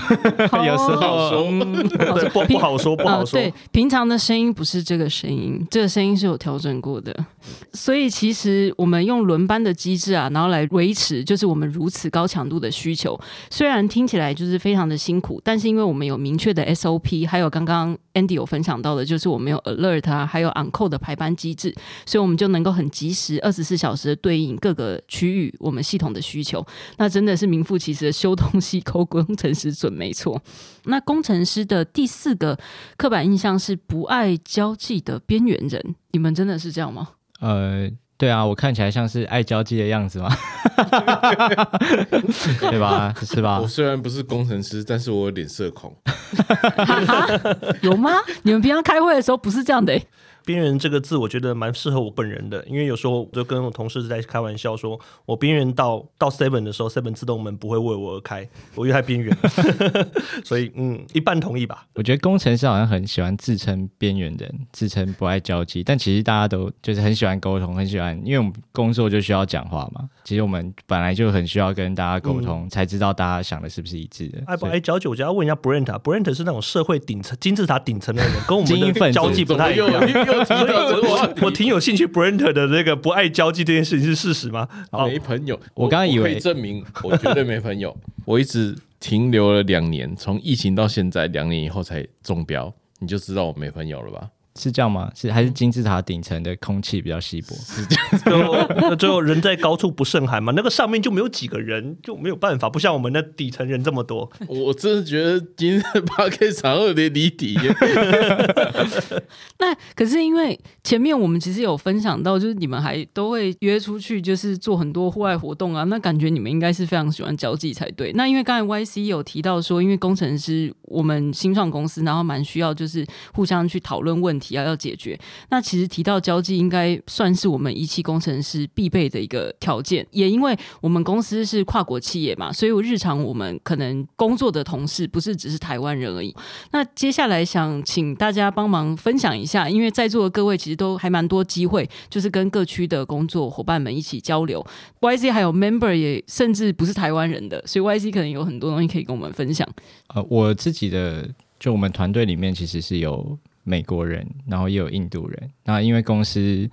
[SPEAKER 2] 好
[SPEAKER 1] 有时
[SPEAKER 4] 好
[SPEAKER 1] 候
[SPEAKER 3] 对，不不好说，不好
[SPEAKER 2] 呃。
[SPEAKER 3] 说。
[SPEAKER 2] 对，平常的声音不是这个声音，这个声音是有调整过的。所以其实我们用轮班的机制啊，然后来维持就是我们如此高强度的需求。虽然听起来就是非常的辛苦，但是因为我们有明确的 SOP，还有刚刚 Andy 有分分享到的，就是我们有 alert 啊，还有 on call 的排班机制，所以我们就能够很及时、二十四小时的对应各个区域我们系统的需求。那真的是名副其实的修东西抠工程师准没错。那工程师的第四个刻板印象是不爱交际的边缘人，你们真的是这样吗？
[SPEAKER 1] 呃，对啊，我看起来像是爱交际的样子吗？对吧？是吧
[SPEAKER 4] 我？虽然不是工程师，但是我有点社恐。
[SPEAKER 2] 有吗？你们平常开会的时候不是这样的、欸？
[SPEAKER 3] 边缘这个字，我觉得蛮适合我本人的，因为有时候我就跟我同事在开玩笑说，我边缘到到 seven 的时候，seven 自动门不会为我而开，我因为太边缘，所以嗯，一半同意吧。
[SPEAKER 1] 我觉得工程师好像很喜欢自称边缘人，自称不爱交际，但其实大家都就是很喜欢沟通，很喜欢，因为我们工作就需要讲话嘛。其实我们本来就很需要跟大家沟通，才知道大家想的是不是一致的。
[SPEAKER 3] 爱不爱交际，我就要问一下 Brent 啊，Brent 是那种社会顶层、金字塔顶层的人，跟我们的交际不太一样。
[SPEAKER 4] 我？
[SPEAKER 3] 我挺有兴趣，Brent 的那个不爱交际这件事情是事实吗？
[SPEAKER 4] 没朋友。
[SPEAKER 1] 我刚刚以为
[SPEAKER 4] 可以证明，我绝对没朋友。我一直停留了两年，从疫情到现在，两年以后才中标，你就知道我没朋友了吧？
[SPEAKER 1] 是这样吗？是还是金字塔顶层的空气比较稀薄？
[SPEAKER 3] 最后最后人在高处不胜寒嘛，那个上面就没有几个人，就没有办法，不像我们那底层人这么多。
[SPEAKER 4] 我真的觉得今天的 p o d c a s 有点离题。
[SPEAKER 2] 那可是因为前面我们其实有分享到，就是你们还都会约出去，就是做很多户外活动啊。那感觉你们应该是非常喜欢交际才对。那因为刚才 YC 有提到说，因为工程师我们新创公司，然后蛮需要就是互相去讨论问题啊，要解决。那其实提到交际，应该算是我们仪器工程师必备的一个条件。也因为我们公司是跨国企业嘛，所以我日常我们可能工作的同事不是只是台湾人而已。那接下来想请大家帮忙分享一下，因为在座的各位其实都还蛮多机会，就是跟各区的工作伙伴们一起交流。YC 还有 member 也甚至不是台湾人的，所以 YC 可能有很多东西可以跟我们分享。
[SPEAKER 1] 呃，我自己的就我们团队里面其实是有美国人，然后也有印度人。那因为公司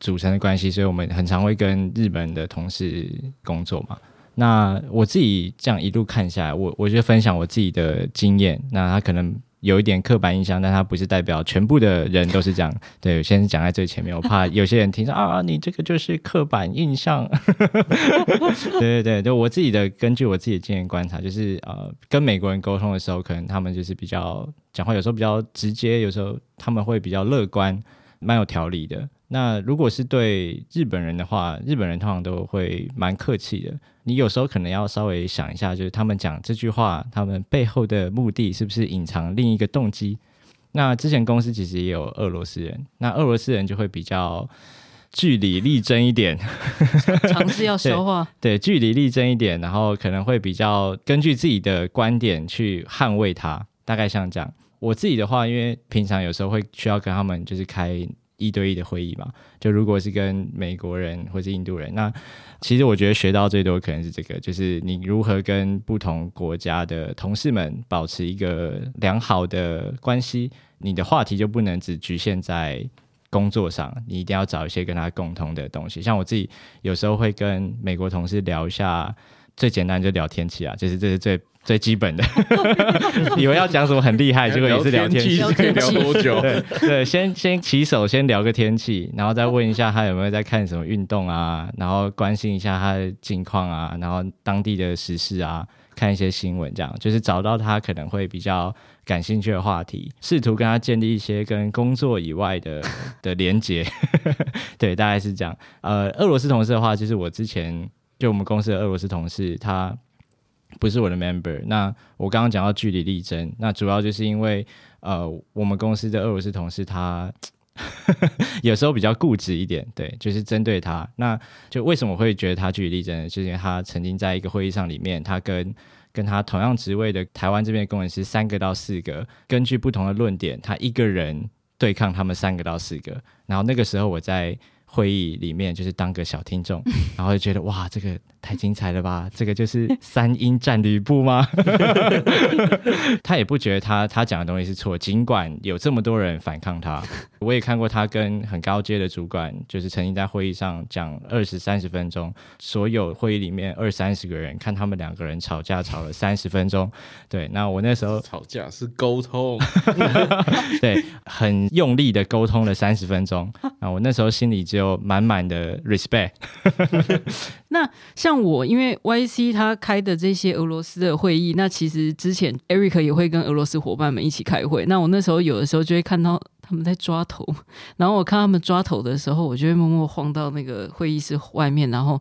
[SPEAKER 1] 组成的关系，所以我们很常会跟日本的同事工作嘛。那我自己这样一路看下来，我我就分享我自己的经验。那他可能有一点刻板印象，但它不是代表全部的人都是这样。对，我先讲在最前面，我怕有些人听说啊，你这个就是刻板印象。对对对，就我自己的根据我自己的经验观察，就是呃，跟美国人沟通的时候，可能他们就是比较讲话，有时候比较直接，有时候他们会比较乐观，蛮有条理的。那如果是对日本人的话，日本人通常都会蛮客气的。你有时候可能要稍微想一下，就是他们讲这句话，他们背后的目的是不是隐藏另一个动机？那之前公司其实也有俄罗斯人，那俄罗斯人就会比较据理力争一点，
[SPEAKER 2] 尝试要说话。
[SPEAKER 1] 对，据理力争一点，然后可能会比较根据自己的观点去捍卫它，大概像这样。我自己的话，因为平常有时候会需要跟他们就是开一对一的会议嘛，就如果是跟美国人或是印度人，那其实我觉得学到最多可能是这个，就是你如何跟不同国家的同事们保持一个良好的关系，你的话题就不能只局限在工作上，你一定要找一些跟他共同的东西。像我自己有时候会跟美国同事聊一下，最简单就聊天气啊，就是这是最。最基本的，以为要讲什么很厉害，结果也是聊天气，
[SPEAKER 4] 可以 聊多久？
[SPEAKER 1] 对对，先先起手，先聊个天气，然后再问一下他有没有在看什么运动啊，然后关心一下他的近况啊，然后当地的时事啊，看一些新闻，这样就是找到他可能会比较感兴趣的话题，试图跟他建立一些跟工作以外的的连接。对，大概是这样。呃，俄罗斯同事的话，就是我之前就我们公司的俄罗斯同事，他。不是我的 member。那我刚刚讲到据理力争，那主要就是因为呃，我们公司的俄罗斯同事他 有时候比较固执一点，对，就是针对他。那就为什么会觉得他据理力争？就是因为他曾经在一个会议上里面，他跟跟他同样职位的台湾这边的工程师三个到四个，根据不同的论点，他一个人对抗他们三个到四个。然后那个时候我在会议里面就是当个小听众，然后就觉得哇，这个。太精彩了吧！这个就是三英战吕布吗？他也不觉得他他讲的东西是错，尽管有这么多人反抗他。我也看过他跟很高阶的主管，就是曾经在会议上讲二十三十分钟，所有会议里面二三十个人看他们两个人吵架吵了三十分钟。对，那我那时候
[SPEAKER 4] 吵架是沟通，
[SPEAKER 1] 对，很用力的沟通了三十分钟。啊，我那时候心里只有满满的 respect。
[SPEAKER 2] 那像。像我，因为 Y C 他开的这些俄罗斯的会议，那其实之前 Eric 也会跟俄罗斯伙伴们一起开会。那我那时候有的时候就会看到他们在抓头，然后我看他们抓头的时候，我就会默默晃到那个会议室外面，然后。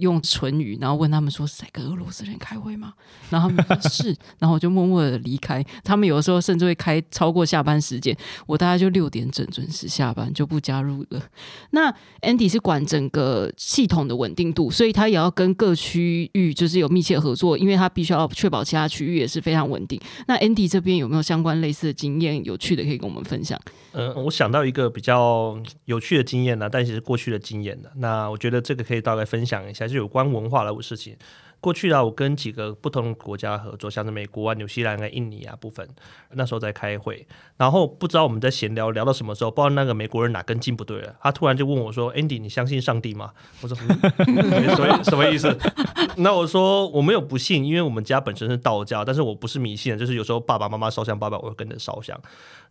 [SPEAKER 2] 用唇语，然后问他们说是在跟俄罗斯人开会吗？然后他们说是，然后我就默默的离开。他们有的时候甚至会开超过下班时间，我大概就六点整准时下班，就不加入了。那 Andy 是管整个系统的稳定度，所以他也要跟各区域就是有密切合作，因为他必须要确保其他区域也是非常稳定。那 Andy 这边有没有相关类似的经验，有趣的可以跟我们分享？
[SPEAKER 3] 嗯，我想到一个比较有趣的经验呢，但其实过去的经验的。那我觉得这个可以大概分享一下，就有关文化的事情。过去啊，我跟几个不同国家合作，像是美国啊、纽西兰啊、印尼啊部分，那时候在开会，然后不知道我们在闲聊聊到什么时候，不知道那个美国人哪根筋不对了，他突然就问我说：“Andy，你相信上帝吗？”我说：“什么什么意思？” 那我说：“我没有不信，因为我们家本身是道教，但是我不是迷信，就是有时候爸爸妈妈烧香，爸爸我会跟着烧香。”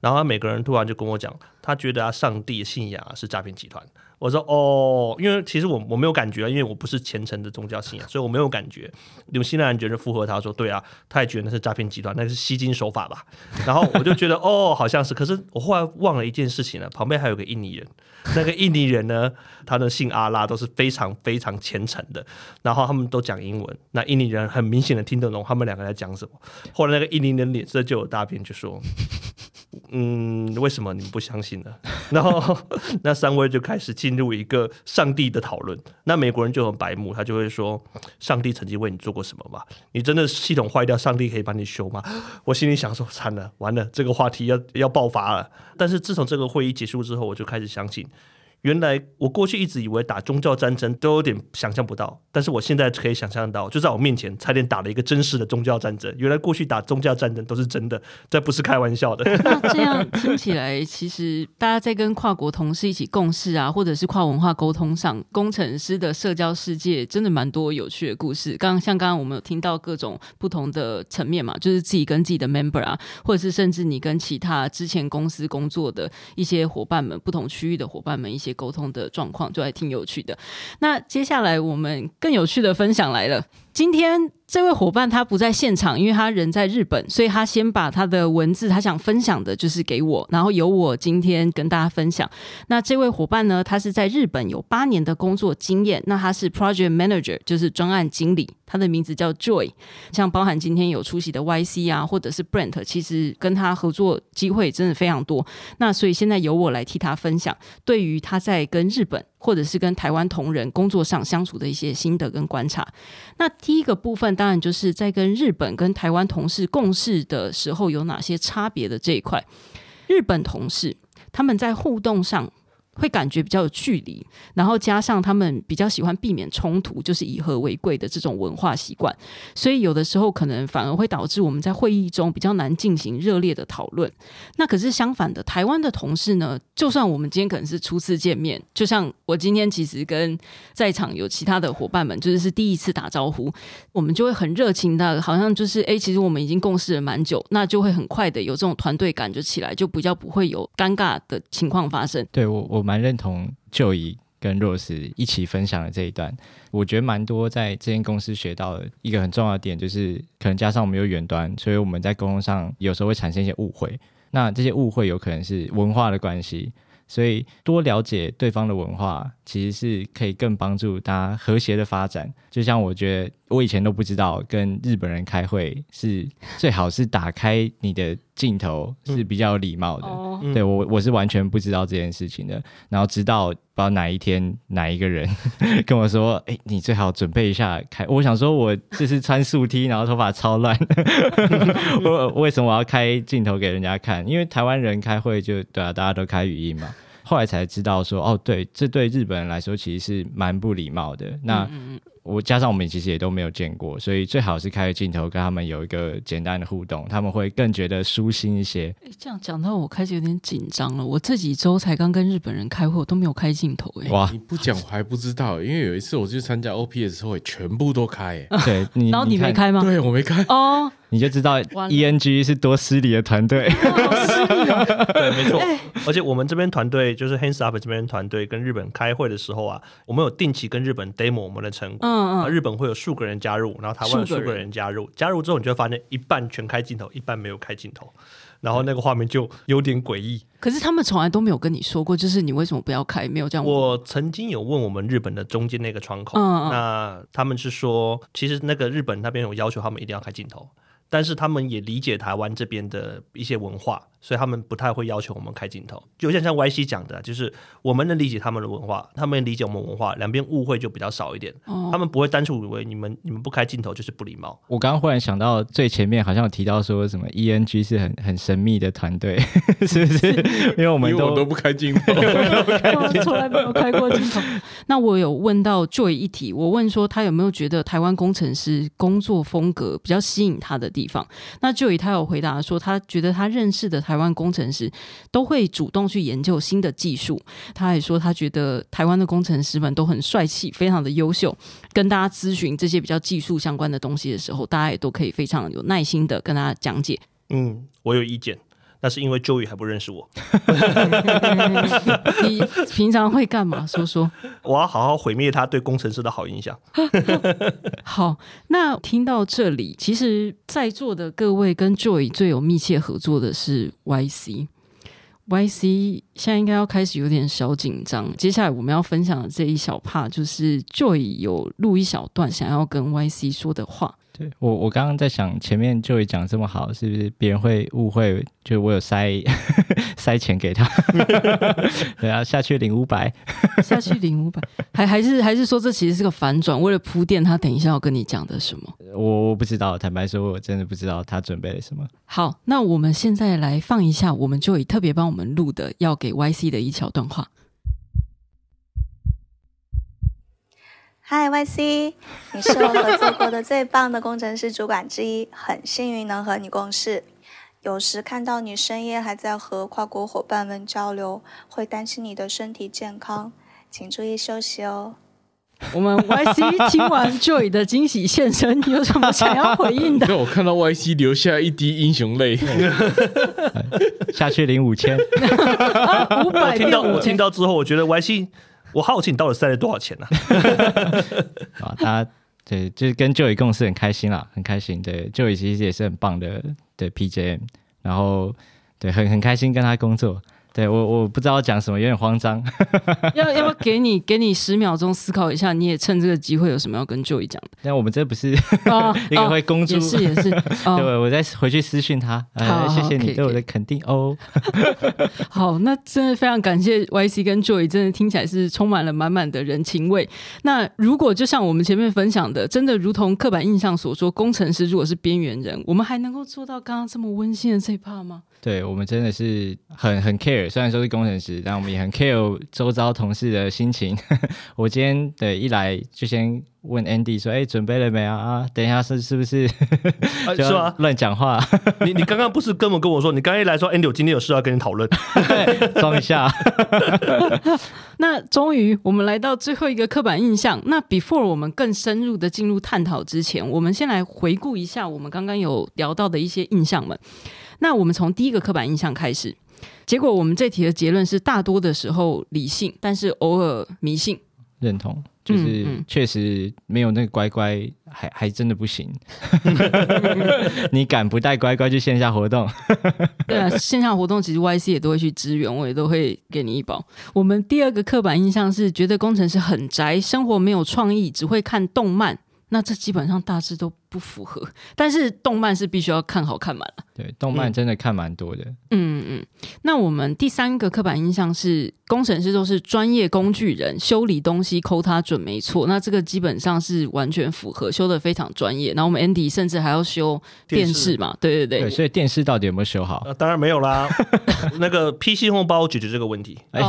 [SPEAKER 3] 然后每个人突然就跟我讲，他觉得啊，上帝信仰是诈骗集团。我说哦，因为其实我我没有感觉，因为我不是虔诚的宗教信仰，所以我没有感觉。纽西兰人觉得附和他说，对啊，他也觉得那是诈骗集团，那是吸金手法吧。然后我就觉得 哦，好像是。可是我后来忘了一件事情了，旁边还有个印尼人，那个印尼人呢，他的姓阿拉都是非常非常虔诚的，然后他们都讲英文，那印尼人很明显的听得懂他们两个在讲什么。后来那个印尼人脸色就有大变，就说。嗯，为什么你不相信呢？然后那三位就开始进入一个上帝的讨论。那美国人就很白目，他就会说：“上帝曾经为你做过什么吗？你真的系统坏掉，上帝可以帮你修吗？” 我心里想说：“惨了，完了，这个话题要要爆发了。”但是自从这个会议结束之后，我就开始相信。原来我过去一直以为打宗教战争都有点想象不到，但是我现在可以想象到，就在我面前差点打了一个真实的宗教战争。原来过去打宗教战争都是真的，这不是开玩笑的。
[SPEAKER 2] 那这样听起来，其实大家在跟跨国同事一起共事啊，或者是跨文化沟通上，工程师的社交世界真的蛮多有趣的故事。刚像刚刚我们有听到各种不同的层面嘛，就是自己跟自己的 member 啊，或者是甚至你跟其他之前公司工作的一些伙伴们，不同区域的伙伴们一些。沟通的状况就还挺有趣的。那接下来我们更有趣的分享来了。今天这位伙伴他不在现场，因为他人在日本，所以他先把他的文字他想分享的就是给我，然后由我今天跟大家分享。那这位伙伴呢，他是在日本有八年的工作经验，那他是 project manager，就是专案经理，他的名字叫 Joy。像包含今天有出席的 YC 啊，或者是 Brent，其实跟他合作机会真的非常多。那所以现在由我来替他分享，对于他在跟日本或者是跟台湾同仁工作上相处的一些心得跟观察。那第一个部分当然就是在跟日本跟台湾同事共事的时候有哪些差别的这一块。日本同事他们在互动上。会感觉比较有距离，然后加上他们比较喜欢避免冲突，就是以和为贵的这种文化习惯，所以有的时候可能反而会导致我们在会议中比较难进行热烈的讨论。那可是相反的，台湾的同事呢，就算我们今天可能是初次见面，就像我今天其实跟在场有其他的伙伴们，就是是第一次打招呼，我们就会很热情的，好像就是哎，其实我们已经共事了蛮久，那就会很快的有这种团队感就起来，就比较不会有尴尬的情况发生。
[SPEAKER 1] 对我我。蛮认同就以跟 Rose 一起分享的这一段，我觉得蛮多在这间公司学到的一个很重要的点，就是可能加上我们有远端，所以我们在沟通上有时候会产生一些误会。那这些误会有可能是文化的关系，所以多了解对方的文化，其实是可以更帮助大家和谐的发展。就像我觉得我以前都不知道，跟日本人开会是最好是打开你的镜头是比较有礼貌的。对我我是完全不知道这件事情的。然后直到不知道哪一天哪一个人 跟我说：“哎，你最好准备一下开。”我想说，我这是穿素 T，然后头发超乱，我为什么我要开镜头给人家看？因为台湾人开会就对啊，大家都开语音嘛。后来才知道说，哦，对，这对日本人来说其实是蛮不礼貌的。那我加上我们其实也都没有见过，所以最好是开个镜头跟他们有一个简单的互动，他们会更觉得舒心一些。
[SPEAKER 2] 这样讲到我开始有点紧张了。我这几周才刚跟日本人开会，我都没有开镜头哎。
[SPEAKER 4] 哇，你不讲我还不知道，因为有一次我去参加 OPS 会，全部都开
[SPEAKER 1] 哎。对，
[SPEAKER 2] 然后你没开吗？
[SPEAKER 4] 对我没开哦。
[SPEAKER 1] 你就知道 ENG 是多失礼的团队，
[SPEAKER 3] 对，没错。而且我们这边团队就是 Hands Up 这边团队跟日本开会的时候啊，我们有定期跟日本 demo 我们的成果。嗯嗯。日本会有数个人加入，然后台湾有数个人加入，加入之后你就会发现一半全开镜头，一半没有开镜头，然后那个画面就有点诡异。
[SPEAKER 2] 可是他们从来都没有跟你说过，就是你为什么不要开？没有这样。
[SPEAKER 3] 我曾经有问我们日本的中间那个窗口，那他们是说，其实那个日本那边有要求他们一定要开镜头。但是他们也理解台湾这边的一些文化。所以他们不太会要求我们开镜头，就像像 Y C 讲的，就是我们能理解他们的文化，他们理解我们文化，两边误会就比较少一点。他们不会单纯以为你们你们不开镜头就是不礼貌。
[SPEAKER 1] 我刚刚忽然想到，最前面好像有提到说什么 E N G 是很很神秘的团队，是不是？因为我们都
[SPEAKER 4] 都不开镜头，
[SPEAKER 2] 从来没有开过镜头。那我有问到 Joy 一题，我问说他有没有觉得台湾工程师工作风格比较吸引他的地方？那 Joy 他有回答说，他觉得他认识的。台湾工程师都会主动去研究新的技术。他还说，他觉得台湾的工程师们都很帅气，非常的优秀。跟大家咨询这些比较技术相关的东西的时候，大家也都可以非常有耐心的跟大家讲解。
[SPEAKER 3] 嗯，我有意见，那是因为 Joey 还不认识我。
[SPEAKER 2] 你平常会干嘛？说说。
[SPEAKER 3] 我要好好毁灭他对工程师的好印象。
[SPEAKER 2] 好，那听到这里，其实在座的各位跟 Joy 最有密切合作的是 YC。YC 现在应该要开始有点小紧张。接下来我们要分享的这一小 part，就是 Joy 有录一小段想要跟 YC 说的话。
[SPEAKER 1] 对我，我刚刚在想，前面就会讲这么好，是不是别人会误会？就我有塞 塞钱给他，对啊，下去领五百，
[SPEAKER 2] 下去领五百，还还是还是说这其实是个反转，为了铺垫他等一下要跟你讲的什么？
[SPEAKER 1] 我我不知道，坦白说，我真的不知道他准备了什么。
[SPEAKER 2] 好，那我们现在来放一下，我们就以特别帮我们录的要给 YC 的一小段话。
[SPEAKER 5] 嗨，YC，你是我合作过的最棒的工程师主管之一，很幸运能和你共事。有时看到你深夜还在和跨国伙伴们交流，会担心你的身体健康，请注意休息哦。
[SPEAKER 2] 我们 YC 听完 Joy 的惊喜现身，有什么想要回应的？
[SPEAKER 4] 对我看到 YC 流下一滴英雄泪，
[SPEAKER 1] 下去领五千，
[SPEAKER 2] 五百
[SPEAKER 3] 听到我听到之后，我觉得 YC。我好奇你到底塞了多少钱呢？
[SPEAKER 1] 啊，他对，就是跟 Joey 共事很开心啦，很开心。对，Joe 其实也是很棒的对 PJM，然后对，很很开心跟他工作。对我我不知道讲什么，有点慌张。
[SPEAKER 2] 要要不要给你给你十秒钟思考一下？你也趁这个机会有什么要跟 Joey 讲的？
[SPEAKER 1] 但我们这不是
[SPEAKER 2] 哦
[SPEAKER 1] 一个会公诸，
[SPEAKER 2] 也是也 是。
[SPEAKER 1] 对，
[SPEAKER 2] 哦，
[SPEAKER 1] 我再回去私讯他，
[SPEAKER 2] 好
[SPEAKER 1] 呃，谢谢你对我的肯定哦。
[SPEAKER 2] 好，那真的非常感谢 YC 跟 Joey，真的听起来是充满了满满的人情味。那如果就像我们前面分享的，真的如同刻板印象所说，工程师如果是边缘人，我们还能够做到刚刚这么温馨的这一趴吗？
[SPEAKER 1] 对我们真的是很很 care，虽然说是工程师，但我们也很 care 周遭同事的心情。我今天的一来就先问 Andy 说：“哎，准备了没啊？啊，等一下是是不是 是？乱讲话，
[SPEAKER 3] 你你刚刚不是跟我跟我说，你刚刚一来说 Andy，我今天有事要跟你讨论。
[SPEAKER 1] 装一下？”
[SPEAKER 2] 那终于我们来到最后一个刻板印象。那 before 我们更深入的进入探讨之前，我们先来回顾一下我们刚刚有聊到的一些印象们。那我们从第一个刻板印象开始，结果我们这题的结论是大多的时候理性，但是偶尔迷信。
[SPEAKER 1] 认同，就是确实没有那个乖乖，还还真的不行。你敢不带乖乖去线下活动？
[SPEAKER 2] 对啊，线下活动其实 YC 也都会去支援，我也都会给你一包。我们第二个刻板印象是觉得工程师很宅，生活没有创意，只会看动漫。那这基本上大致都不符合，但是动漫是必须要看好看满了。
[SPEAKER 1] 对，动漫
[SPEAKER 3] 嗯
[SPEAKER 1] 真的看蛮多的。
[SPEAKER 2] 嗯嗯，那我们第三个刻板印象是工程师都是专业工具人，修理东西抠它准没错。那这个基本上是完全符合，修的非常专业。然后我们 Andy 甚至还要修电
[SPEAKER 3] 电视
[SPEAKER 2] 视嘛，对对
[SPEAKER 1] 对，
[SPEAKER 2] 对。
[SPEAKER 1] 所以电视到底有没有修好？
[SPEAKER 3] 呃，当然没有啦，那个 PC 红包解决这个问题。
[SPEAKER 1] 哎、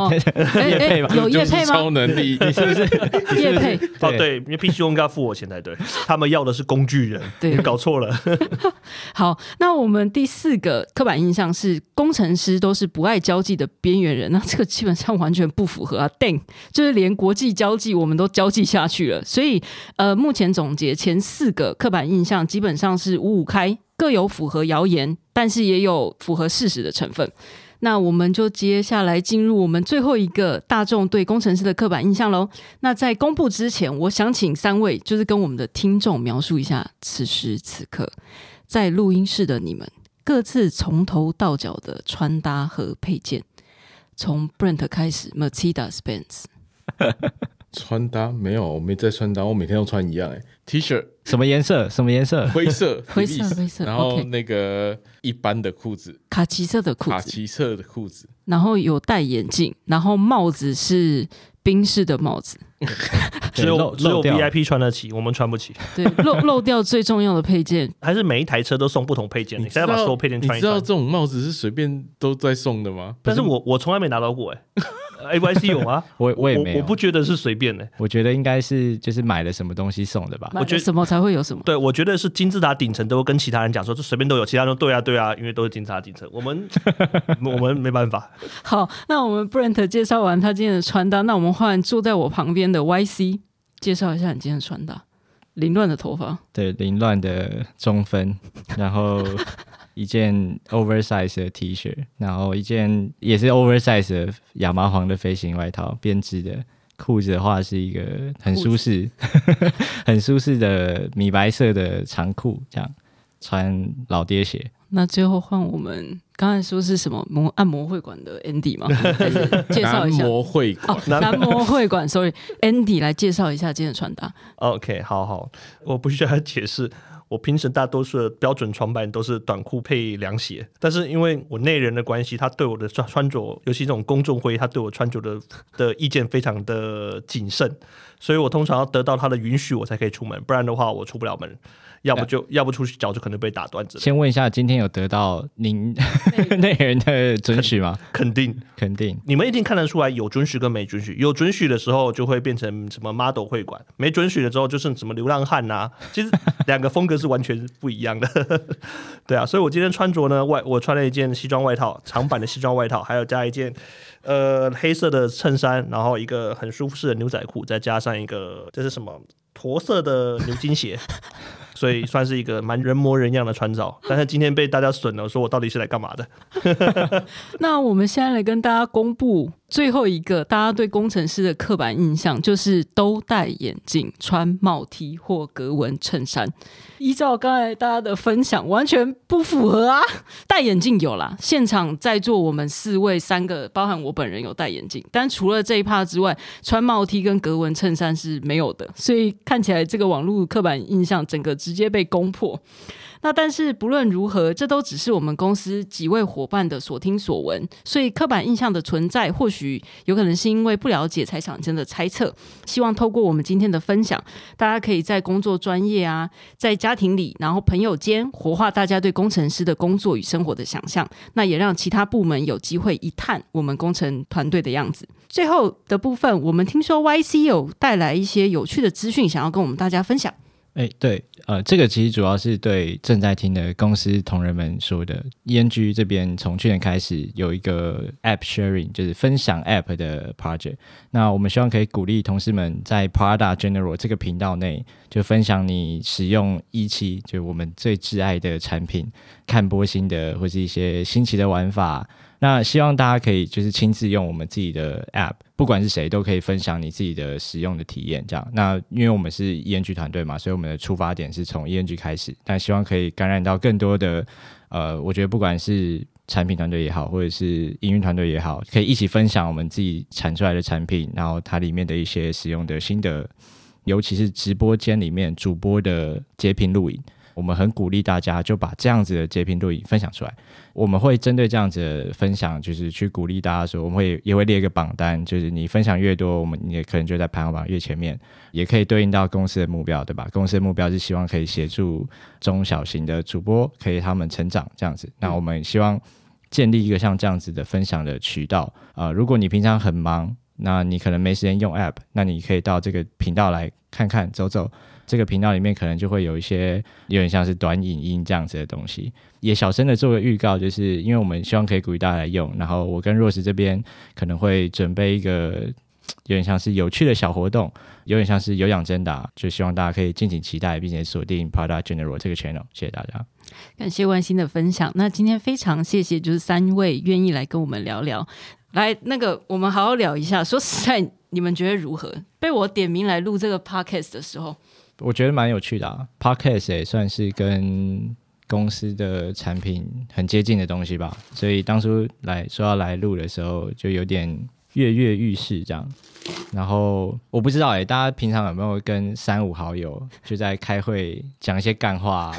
[SPEAKER 1] 配吧
[SPEAKER 2] 有业
[SPEAKER 4] 就是
[SPEAKER 2] 配吗？
[SPEAKER 4] 超能力，
[SPEAKER 1] 你是不是？
[SPEAKER 2] 业配
[SPEAKER 3] 哦，对，因为 PC 红应该要付我钱才对，他们要的是工具人，
[SPEAKER 2] 对
[SPEAKER 3] 你 搞错了。
[SPEAKER 2] 好，那我们第四个刻板印象是工程师都是不爱交际的边缘人，那这个基本上完全不符合啊。dang，就是连国际交际我们都交际下去了，所以呃，目前总结前四个刻板印象基本上是五五开，各有符合谣言，但是也有符合事实的成分。那我们就接下来进入我们最后一个大众对工程师的刻板印象喽。那在公布之前，我想请三位就是跟我们的听众描述一下此时此刻在录音室的你们各自从头到脚的穿搭和配件。从 Brent 开始，Mercedes Benz。
[SPEAKER 4] 穿搭没有，我没在穿搭，我每天都穿一样哎，T 恤
[SPEAKER 1] 什么颜色？什么颜色？
[SPEAKER 4] 灰色，
[SPEAKER 2] 灰色灰色
[SPEAKER 4] 然后那个一般的裤子，
[SPEAKER 2] 卡其色的裤子卡，
[SPEAKER 4] 其色的裤子，
[SPEAKER 2] 然后有戴眼镜，然后帽子是冰式的帽子，
[SPEAKER 3] 只有只有 VIP 穿得起，我们穿不起。
[SPEAKER 2] 对，漏 漏掉最重要的配件。
[SPEAKER 3] 还是每一台车都送不同配件，你
[SPEAKER 4] 知道
[SPEAKER 3] 现在把所有配件穿一穿
[SPEAKER 4] 你知道这。种帽子是随便都在送的吗？
[SPEAKER 3] 但是我我从来没拿到过哎、a y c 有吗？
[SPEAKER 1] 我我也没有
[SPEAKER 3] 我不觉得是随便的、
[SPEAKER 1] 我觉得应该是就是买了什么东西送的吧。
[SPEAKER 2] 买
[SPEAKER 3] 我觉得
[SPEAKER 2] 什么才会有什么？
[SPEAKER 3] 对，我觉得是金字塔顶层都跟其他人讲说，这随便都有，其他人说对啊对啊，因为都是金字塔顶层，我们 我们没办法。
[SPEAKER 2] 好，那我们 Brent 介绍完他今天的穿搭，那我们换坐在我旁边的 YC 介绍一下你今天的穿搭。凌乱的头发，
[SPEAKER 1] 对，凌乱的中分，然后一件 oversize 的 T 恤，然后一件也是 oversize 的亚麻黄的飞行外套，编织的。裤子的话是一个很舒适、很舒适的米白色的长裤，这样穿老爹鞋。
[SPEAKER 2] 那最后换我们刚才说是什么摩按摩会馆的 Andy 吗？介绍一下？
[SPEAKER 4] 男模会
[SPEAKER 2] 哦
[SPEAKER 4] 馆，，
[SPEAKER 2] 男模会馆，sorry，Andy 来介绍一下今天的穿搭。
[SPEAKER 3] OK，好好，我不需要解释。我平时大多数的标准床板都是短裤配凉鞋，但是因为我内人的关系，他对我的穿穿着，尤其这种公众会议，他对我穿着的的意见非常的谨慎，所以我通常要得到他的允许，我才可以出门，不然的话我出不了门，要不就要不出去脚就可能被打断之类的。
[SPEAKER 1] 先问一下，今天有得到您 内人 的准许吗？
[SPEAKER 3] 肯定，
[SPEAKER 1] 肯定。
[SPEAKER 3] 你们一定看得出来有准许跟没准许。有准许的时候就会变成什么 model 会馆，没准许的时候就是什么流浪汉呐、其实两个风格是完全不一样的。对啊，所以我今天穿着呢，外我穿了一件西装外套，长版的西装外套，还有加一件呃黑色的衬衫，然后一个很舒适的牛仔裤，再加上一个这是什么驼色的牛津鞋。所以算是一个蛮人模人样的穿着，但是今天被大家损了，说我到底是来干嘛的？
[SPEAKER 2] 那我们现在来跟大家公布最后一个，大家对工程师的刻板印象就是都戴眼镜、穿帽 T 或格纹衬衫。依照刚才大家的分享，完全不符合啊！戴眼镜有啦，现场在座我们四位三个，包含我本人有戴眼镜，但除了这一趴之外，穿帽 T 跟格纹衬衫是没有的，所以看起来这个网络刻板印象整个直接被攻破。那但是不论如何，这都只是我们公司几位伙伴的所听所闻，所以刻板印象的存在，或许有可能是因为不了解才产生的猜测。希望透过我们今天的分享，大家可以在工作专业啊，在家庭里，然后朋友间，活化大家对工程师的工作与生活的想象。那也让其他部门有机会一探我们工程团队的样子。最后的部分，我们听说 YC 有带来一些有趣的资讯，想要跟我们大家分享。
[SPEAKER 1] 哎，对，呃，这个其实主要是对正在听的公司同仁们说的。ENG 这边从去年开始有一个 App Sharing，就是分享 App 的 project。那我们希望可以鼓励同事们在 Prada General 这个频道内，就分享你使用一期，就我们最挚爱的产品，看波心的或是一些新奇的玩法。那希望大家可以就是亲自用我们自己的 App，不管是谁都可以分享你自己的使用的体验。这样，那因为我们是 ENG 团队嘛，所以我们的出发点是从 ENG 开始，但希望可以感染到更多的呃，我觉得不管是产品团队也好，或者是营运团队也好，可以一起分享我们自己产出来的产品，然后它里面的一些使用的心得，尤其是直播间里面主播的截屏录影。我们很鼓励大家就把这样子的截屏录影分享出来。我们会针对这样子的分享，就是去鼓励大家说，我们会也会列一个榜单，就是你分享越多，我们也可能就在排行榜越前面，也可以对应到公司的目标，对吧？公司的目标是希望可以协助中小型的主播，可以他们成长这样子。那我们希望建立一个像这样子的分享的渠道啊。如果你平常很忙，那你可能没时间用 App，那你可以到这个频道来看看走走。这个频道里面可能就会有一些有点像是短影音这样子的东西，也小声的做个预告，就是因为我们希望可以鼓励大家来用，然后我跟若石这边可能会准备一个有点像是有趣的小活动，有点像是有氧真打，就希望大家可以敬请期待，并且锁定 Prada General 这个 channel。谢谢大家，
[SPEAKER 2] 感谢万心的分享。那今天非常谢谢，就是三位愿意来跟我们聊聊，来那个我们好好聊一下。说实在，你们觉得如何？被我点名来录这个 podcast 的时候。
[SPEAKER 1] 我觉得蛮有趣的啊，Podcast 也算是跟公司的产品很接近的东西吧，所以当初来说要来录的时候，就有点跃跃欲试这样。然后我不知道哎，大家平常有没有跟三五好友就在开会讲一些干话？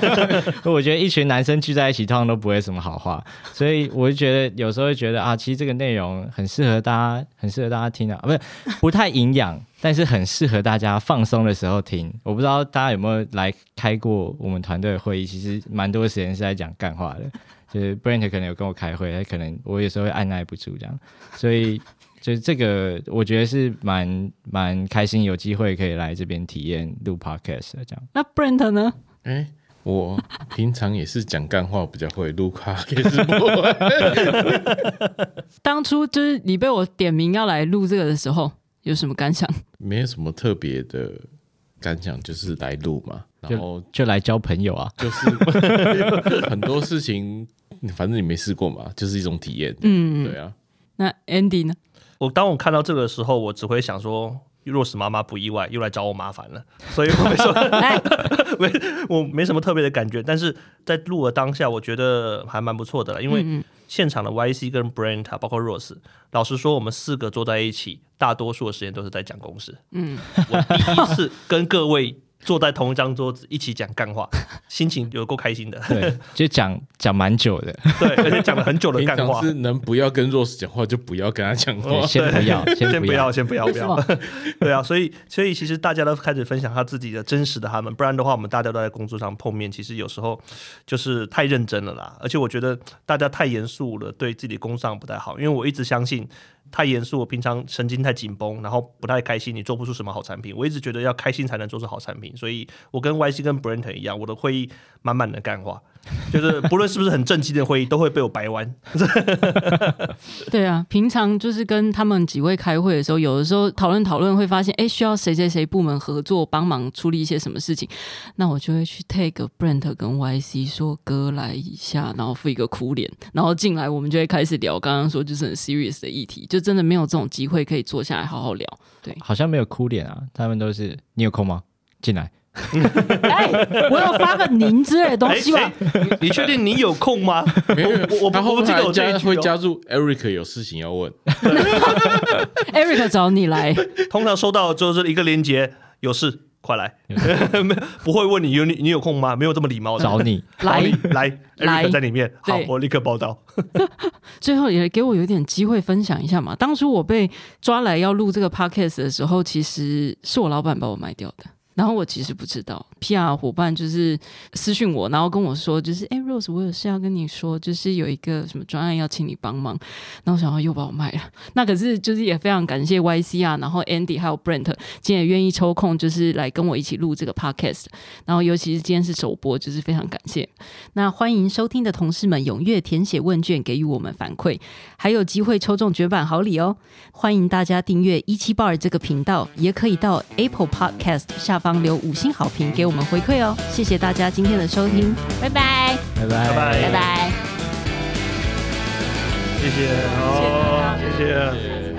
[SPEAKER 1] 我觉得一群男生聚在一起，通常都不会什么好话，所以我就觉得有时候会觉得啊，其实这个内容很适合大家，很适合大家听啊，不是不太营养。但是很适合大家放松的时候听。我不知道大家有没有来开过我们团队的会议，其实蛮多时间是在讲干话的。就是 Brent 可能有跟我开会，他可能我有时候会按耐不住这样，所以就是这个我觉得是蛮蛮开心，有机会可以来这边体验录 Podcast 这样。
[SPEAKER 2] 那 Brent 呢？
[SPEAKER 4] 哎，我平常也是讲干话比较会录 Podcast。
[SPEAKER 2] 当初就是你被我点名要来录这个的时候。有什么感想？
[SPEAKER 4] 没有什么特别的感想，就是来录嘛，然后
[SPEAKER 1] 就来交朋友啊，
[SPEAKER 4] 就是 很多事情，反正你没试过嘛，就是一种体验。嗯，对啊。
[SPEAKER 2] 那 Andy 呢？
[SPEAKER 3] 我当我看到这个时候，我只会想说，若是妈妈不意外，又来找我麻烦了，所以我没说，没我没什么特别的感觉。但是在录的当下，我觉得还蛮不错的，因为。现场的 YC 跟 Brent 包括 Rose，老实说，我们四个坐在一起，大多数的时间都是在讲公事。嗯，我第一次跟各位。坐在同一张桌子一起讲干话，心情有够开心的。
[SPEAKER 1] 对，就讲讲蛮久的。
[SPEAKER 3] 对，而且讲了很久的干话。
[SPEAKER 4] 是能不要跟 Rose 讲话就不要跟他讲话，
[SPEAKER 1] 先不要，
[SPEAKER 3] 先不要，先不要，不要。对啊，所以所以其实大家都开始分享他自己的真实的他们，不然的话我们大家都在工作上碰面，其实有时候就是太认真了啦。而且我觉得大家太严肃了，对自己工作上不太好。因为我一直相信。太严肃，我平常神经太紧绷，然后不太开心，你做不出什么好产品。我一直觉得要开心才能做出好产品，所以我跟 YC 跟 Brent 一样，我的会议满满的干话。就是不论是不是很正经的会议，都会被我掰弯。
[SPEAKER 2] 对啊，平常就是跟他们几位开会的时候，有的时候讨论讨论会发现，哎，需要谁谁谁部门合作帮忙处理一些什么事情，那我就会去 take Brent 跟 YC 说哥来一下，然后付一个哭脸，然后进来我们就会开始聊刚刚说就是很 serious 的议题，就就真的没有这种机会可以坐下来好好聊。对，
[SPEAKER 1] 好像没有哭脸啊，他们都是你有空吗？进来。
[SPEAKER 2] 哎，我要发个您之类的东西吧。
[SPEAKER 3] 哎哎你你确定你有空吗？
[SPEAKER 4] 没有，
[SPEAKER 3] 我我
[SPEAKER 4] 他后面
[SPEAKER 3] 我记得
[SPEAKER 4] 还加会加入 Eric 有事情要问，
[SPEAKER 2] Eric 找你来，
[SPEAKER 3] 通常收到就是一个链接，有事快来，不会问你有你你有空吗？没有这么礼貌的。
[SPEAKER 1] 找你，
[SPEAKER 2] 来
[SPEAKER 3] 来
[SPEAKER 2] 来
[SPEAKER 3] ，Eric 在里面，好，我立刻报道。
[SPEAKER 2] 最后也给我有点机会分享一下嘛。当初我被抓来要录这个 podcast 的时候，其实是我老板把我卖掉的。然后我其实不知道，PR 伙伴就是私讯我，然后跟我说，就是哎、Rose，我有事要跟你说，就是有一个什么专案要请你帮忙。然后我想要又把我卖了，那可是就是也非常感谢 YC 啊，然后 Andy 还有 Brent 今天也愿意抽空就是来跟我一起录这个 podcast。然后尤其是今天是首播，就是非常感谢。那欢迎收听的同事们踊跃填写问卷，给予我们反馈，还有机会抽中绝版好礼哦！欢迎大家订阅一七 bar 这个频道，也可以到 Apple Podcast 下方留五星好评给我们回馈哦。谢谢大家今天的收听，拜拜，
[SPEAKER 1] 拜拜
[SPEAKER 3] 拜拜
[SPEAKER 2] 拜拜。
[SPEAKER 3] 谢谢，好，谢谢。